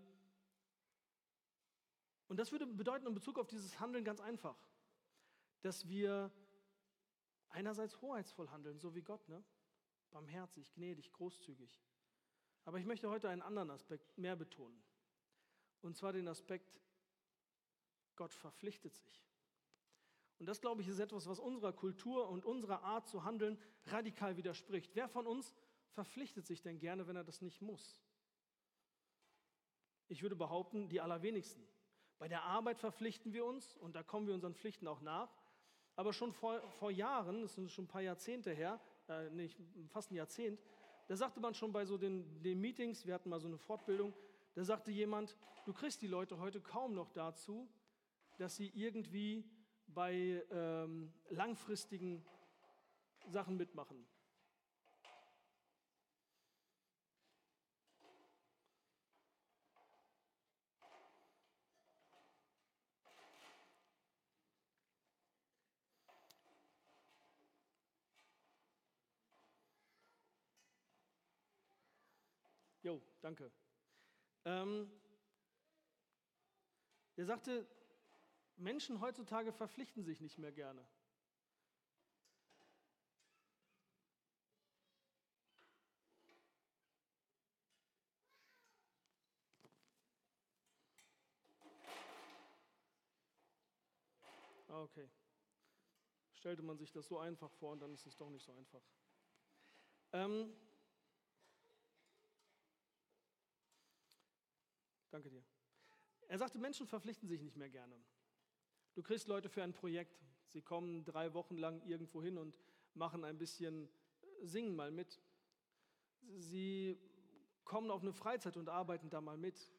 und das würde bedeuten in Bezug auf dieses Handeln ganz einfach, dass wir einerseits hoheitsvoll handeln, so wie Gott, ne? barmherzig, gnädig, großzügig. Aber ich möchte heute einen anderen Aspekt mehr betonen. Und zwar den Aspekt, Gott verpflichtet sich. Und das, glaube ich, ist etwas, was unserer Kultur und unserer Art zu handeln radikal widerspricht. Wer von uns verpflichtet sich denn gerne, wenn er das nicht muss? Ich würde behaupten, die allerwenigsten. Bei der Arbeit verpflichten wir uns und da kommen wir unseren Pflichten auch nach. Aber schon vor, vor Jahren, das sind schon ein paar Jahrzehnte her, äh, nicht, fast ein Jahrzehnt, da sagte man schon bei so den, den Meetings, wir hatten mal so eine Fortbildung, da sagte jemand, du kriegst die Leute heute kaum noch dazu, dass sie irgendwie bei ähm, langfristigen Sachen mitmachen. Jo, danke. Ähm, er sagte, Menschen heutzutage verpflichten sich nicht mehr gerne. Ah, okay. Stellte man sich das so einfach vor und dann ist es doch nicht so einfach. Ähm, Danke dir. Er sagte, Menschen verpflichten sich nicht mehr gerne. Du kriegst Leute für ein Projekt. Sie kommen drei Wochen lang irgendwo hin und machen ein bisschen, singen mal mit. Sie kommen auf eine Freizeit und arbeiten da mal mit.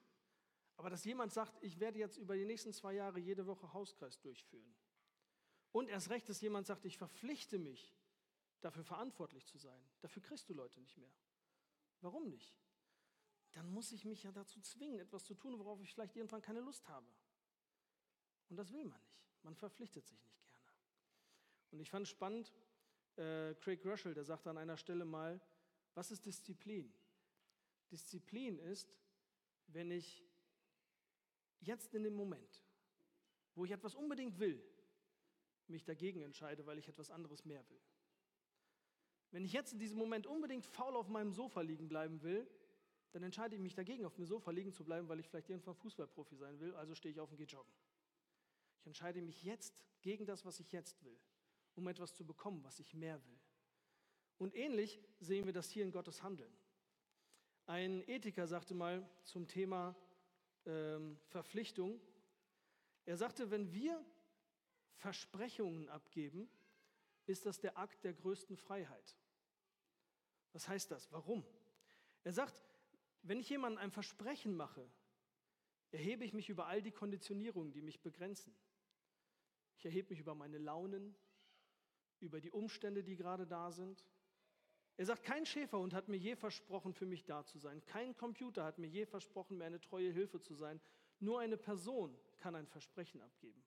Aber dass jemand sagt, ich werde jetzt über die nächsten zwei Jahre jede Woche Hauskreis durchführen. Und erst recht, dass jemand sagt, ich verpflichte mich, dafür verantwortlich zu sein. Dafür kriegst du Leute nicht mehr. Warum nicht? Dann muss ich mich ja dazu zwingen, etwas zu tun, worauf ich vielleicht irgendwann keine Lust habe. Und das will man nicht. Man verpflichtet sich nicht gerne. Und ich fand spannend, äh, Craig Russell, der sagte an einer Stelle mal, was ist Disziplin? Disziplin ist, wenn ich jetzt in dem Moment, wo ich etwas unbedingt will, mich dagegen entscheide, weil ich etwas anderes mehr will. Wenn ich jetzt in diesem Moment unbedingt faul auf meinem Sofa liegen bleiben will, dann entscheide ich mich dagegen, auf dem Sofa liegen zu bleiben, weil ich vielleicht irgendwann Fußballprofi sein will, also stehe ich auf und gehe joggen. Ich entscheide mich jetzt gegen das, was ich jetzt will, um etwas zu bekommen, was ich mehr will. Und ähnlich sehen wir das hier in Gottes Handeln. Ein Ethiker sagte mal zum Thema ähm, Verpflichtung, er sagte, wenn wir Versprechungen abgeben, ist das der Akt der größten Freiheit. Was heißt das? Warum? Er sagt, wenn ich jemandem ein Versprechen mache, erhebe ich mich über all die Konditionierungen, die mich begrenzen. Ich erhebe mich über meine Launen, über die Umstände, die gerade da sind. Er sagt, kein Schäferhund hat mir je versprochen, für mich da zu sein. Kein Computer hat mir je versprochen, mir eine treue Hilfe zu sein. Nur eine Person kann ein Versprechen abgeben.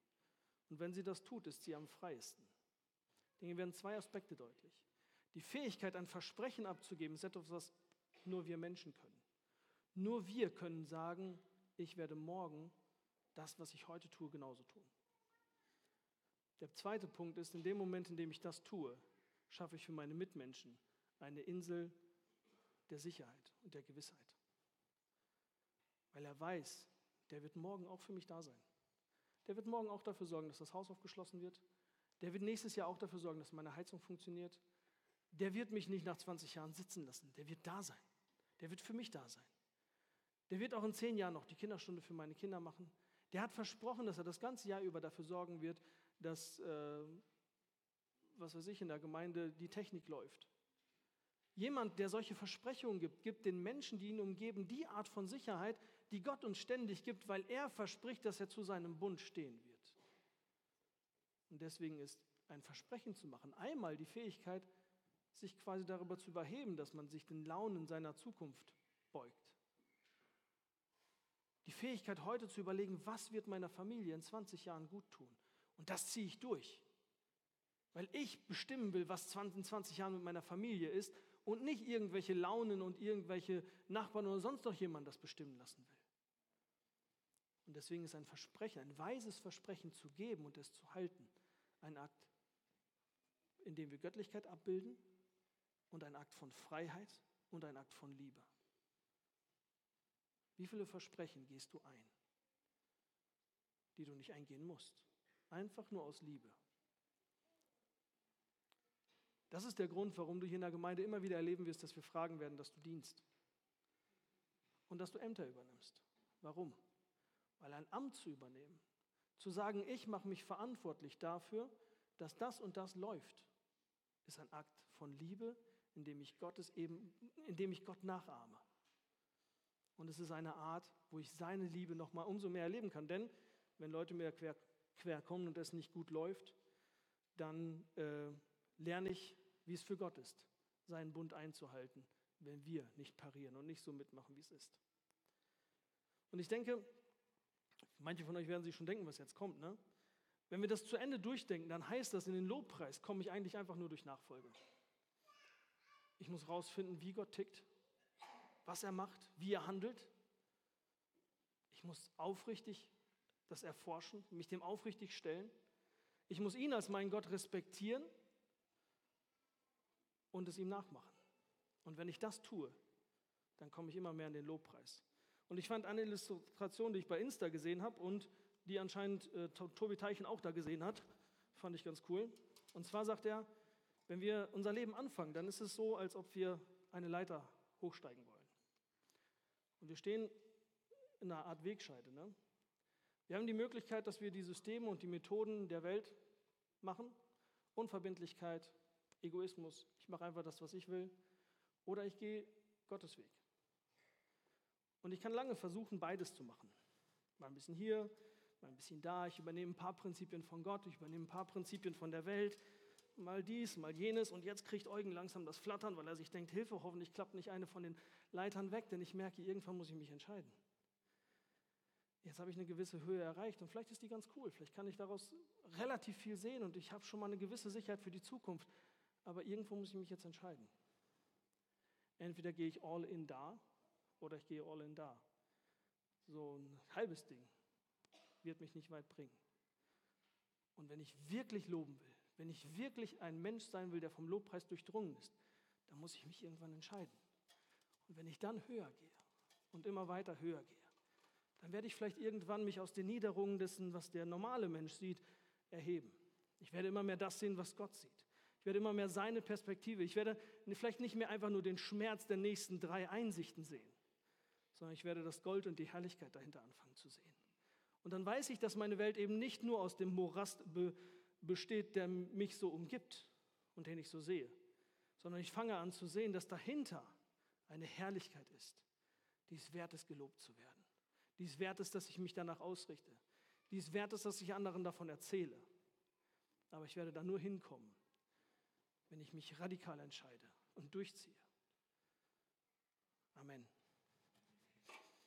Und wenn sie das tut, ist sie am freiesten. Dinge werden zwei Aspekte deutlich. Die Fähigkeit, ein Versprechen abzugeben, ist etwas, was nur wir Menschen können. Nur wir können sagen, ich werde morgen das, was ich heute tue, genauso tun. Der zweite Punkt ist, in dem Moment, in dem ich das tue, schaffe ich für meine Mitmenschen eine Insel der Sicherheit und der Gewissheit. Weil er weiß, der wird morgen auch für mich da sein. Der wird morgen auch dafür sorgen, dass das Haus aufgeschlossen wird. Der wird nächstes Jahr auch dafür sorgen, dass meine Heizung funktioniert. Der wird mich nicht nach 20 Jahren sitzen lassen. Der wird da sein. Der wird für mich da sein. Der wird auch in zehn Jahren noch die Kinderstunde für meine Kinder machen. Der hat versprochen, dass er das ganze Jahr über dafür sorgen wird, dass, äh, was weiß ich, in der Gemeinde die Technik läuft. Jemand, der solche Versprechungen gibt, gibt den Menschen, die ihn umgeben, die Art von Sicherheit, die Gott uns ständig gibt, weil er verspricht, dass er zu seinem Bund stehen wird. Und deswegen ist ein Versprechen zu machen, einmal die Fähigkeit, sich quasi darüber zu überheben, dass man sich den Launen seiner Zukunft beugt. Die Fähigkeit heute zu überlegen, was wird meiner Familie in 20 Jahren gut tun. Und das ziehe ich durch. Weil ich bestimmen will, was in 20 Jahren mit meiner Familie ist und nicht irgendwelche Launen und irgendwelche Nachbarn oder sonst noch jemand das bestimmen lassen will. Und deswegen ist ein Versprechen, ein weises Versprechen zu geben und es zu halten, ein Akt, in dem wir Göttlichkeit abbilden und ein Akt von Freiheit und ein Akt von Liebe. Wie viele Versprechen gehst du ein, die du nicht eingehen musst? Einfach nur aus Liebe. Das ist der Grund, warum du hier in der Gemeinde immer wieder erleben wirst, dass wir fragen werden, dass du dienst und dass du Ämter übernimmst. Warum? Weil ein Amt zu übernehmen, zu sagen, ich mache mich verantwortlich dafür, dass das und das läuft, ist ein Akt von Liebe, in dem ich, Gottes eben, in dem ich Gott nachahme. Und es ist eine Art, wo ich seine Liebe noch mal umso mehr erleben kann. Denn wenn Leute mir quer, quer kommen und es nicht gut läuft, dann äh, lerne ich, wie es für Gott ist, seinen Bund einzuhalten, wenn wir nicht parieren und nicht so mitmachen, wie es ist. Und ich denke, manche von euch werden sich schon denken, was jetzt kommt. Ne? Wenn wir das zu Ende durchdenken, dann heißt das, in den Lobpreis komme ich eigentlich einfach nur durch Nachfolge. Ich muss rausfinden, wie Gott tickt, was er macht, wie er handelt. Ich muss aufrichtig das erforschen, mich dem aufrichtig stellen. Ich muss ihn als meinen Gott respektieren und es ihm nachmachen. Und wenn ich das tue, dann komme ich immer mehr in den Lobpreis. Und ich fand eine Illustration, die ich bei Insta gesehen habe und die anscheinend äh, Tobi Teichen auch da gesehen hat, fand ich ganz cool. Und zwar sagt er, wenn wir unser Leben anfangen, dann ist es so, als ob wir eine Leiter hochsteigen wollen. Und wir stehen in einer Art Wegscheide. Ne? Wir haben die Möglichkeit, dass wir die Systeme und die Methoden der Welt machen. Unverbindlichkeit, Egoismus, ich mache einfach das, was ich will. Oder ich gehe Gottes Weg. Und ich kann lange versuchen, beides zu machen. Mal ein bisschen hier, mal ein bisschen da. Ich übernehme ein paar Prinzipien von Gott, ich übernehme ein paar Prinzipien von der Welt mal dies, mal jenes und jetzt kriegt Eugen langsam das Flattern, weil er sich denkt, Hilfe, hoffentlich klappt nicht eine von den Leitern weg, denn ich merke, irgendwann muss ich mich entscheiden. Jetzt habe ich eine gewisse Höhe erreicht und vielleicht ist die ganz cool, vielleicht kann ich daraus relativ viel sehen und ich habe schon mal eine gewisse Sicherheit für die Zukunft, aber irgendwo muss ich mich jetzt entscheiden. Entweder gehe ich all in da oder ich gehe all in da. So ein halbes Ding wird mich nicht weit bringen. Und wenn ich wirklich loben will, wenn ich wirklich ein Mensch sein will, der vom Lobpreis durchdrungen ist, dann muss ich mich irgendwann entscheiden. Und wenn ich dann höher gehe und immer weiter höher gehe, dann werde ich vielleicht irgendwann mich aus den Niederungen dessen, was der normale Mensch sieht, erheben. Ich werde immer mehr das sehen, was Gott sieht. Ich werde immer mehr seine Perspektive. Ich werde vielleicht nicht mehr einfach nur den Schmerz der nächsten drei Einsichten sehen, sondern ich werde das Gold und die Herrlichkeit dahinter anfangen zu sehen. Und dann weiß ich, dass meine Welt eben nicht nur aus dem Morast be besteht, der mich so umgibt und den ich so sehe, sondern ich fange an zu sehen, dass dahinter eine Herrlichkeit ist, die es wert ist, gelobt zu werden, die es wert ist, dass ich mich danach ausrichte, die es wert ist, dass ich anderen davon erzähle. Aber ich werde da nur hinkommen, wenn ich mich radikal entscheide und durchziehe. Amen.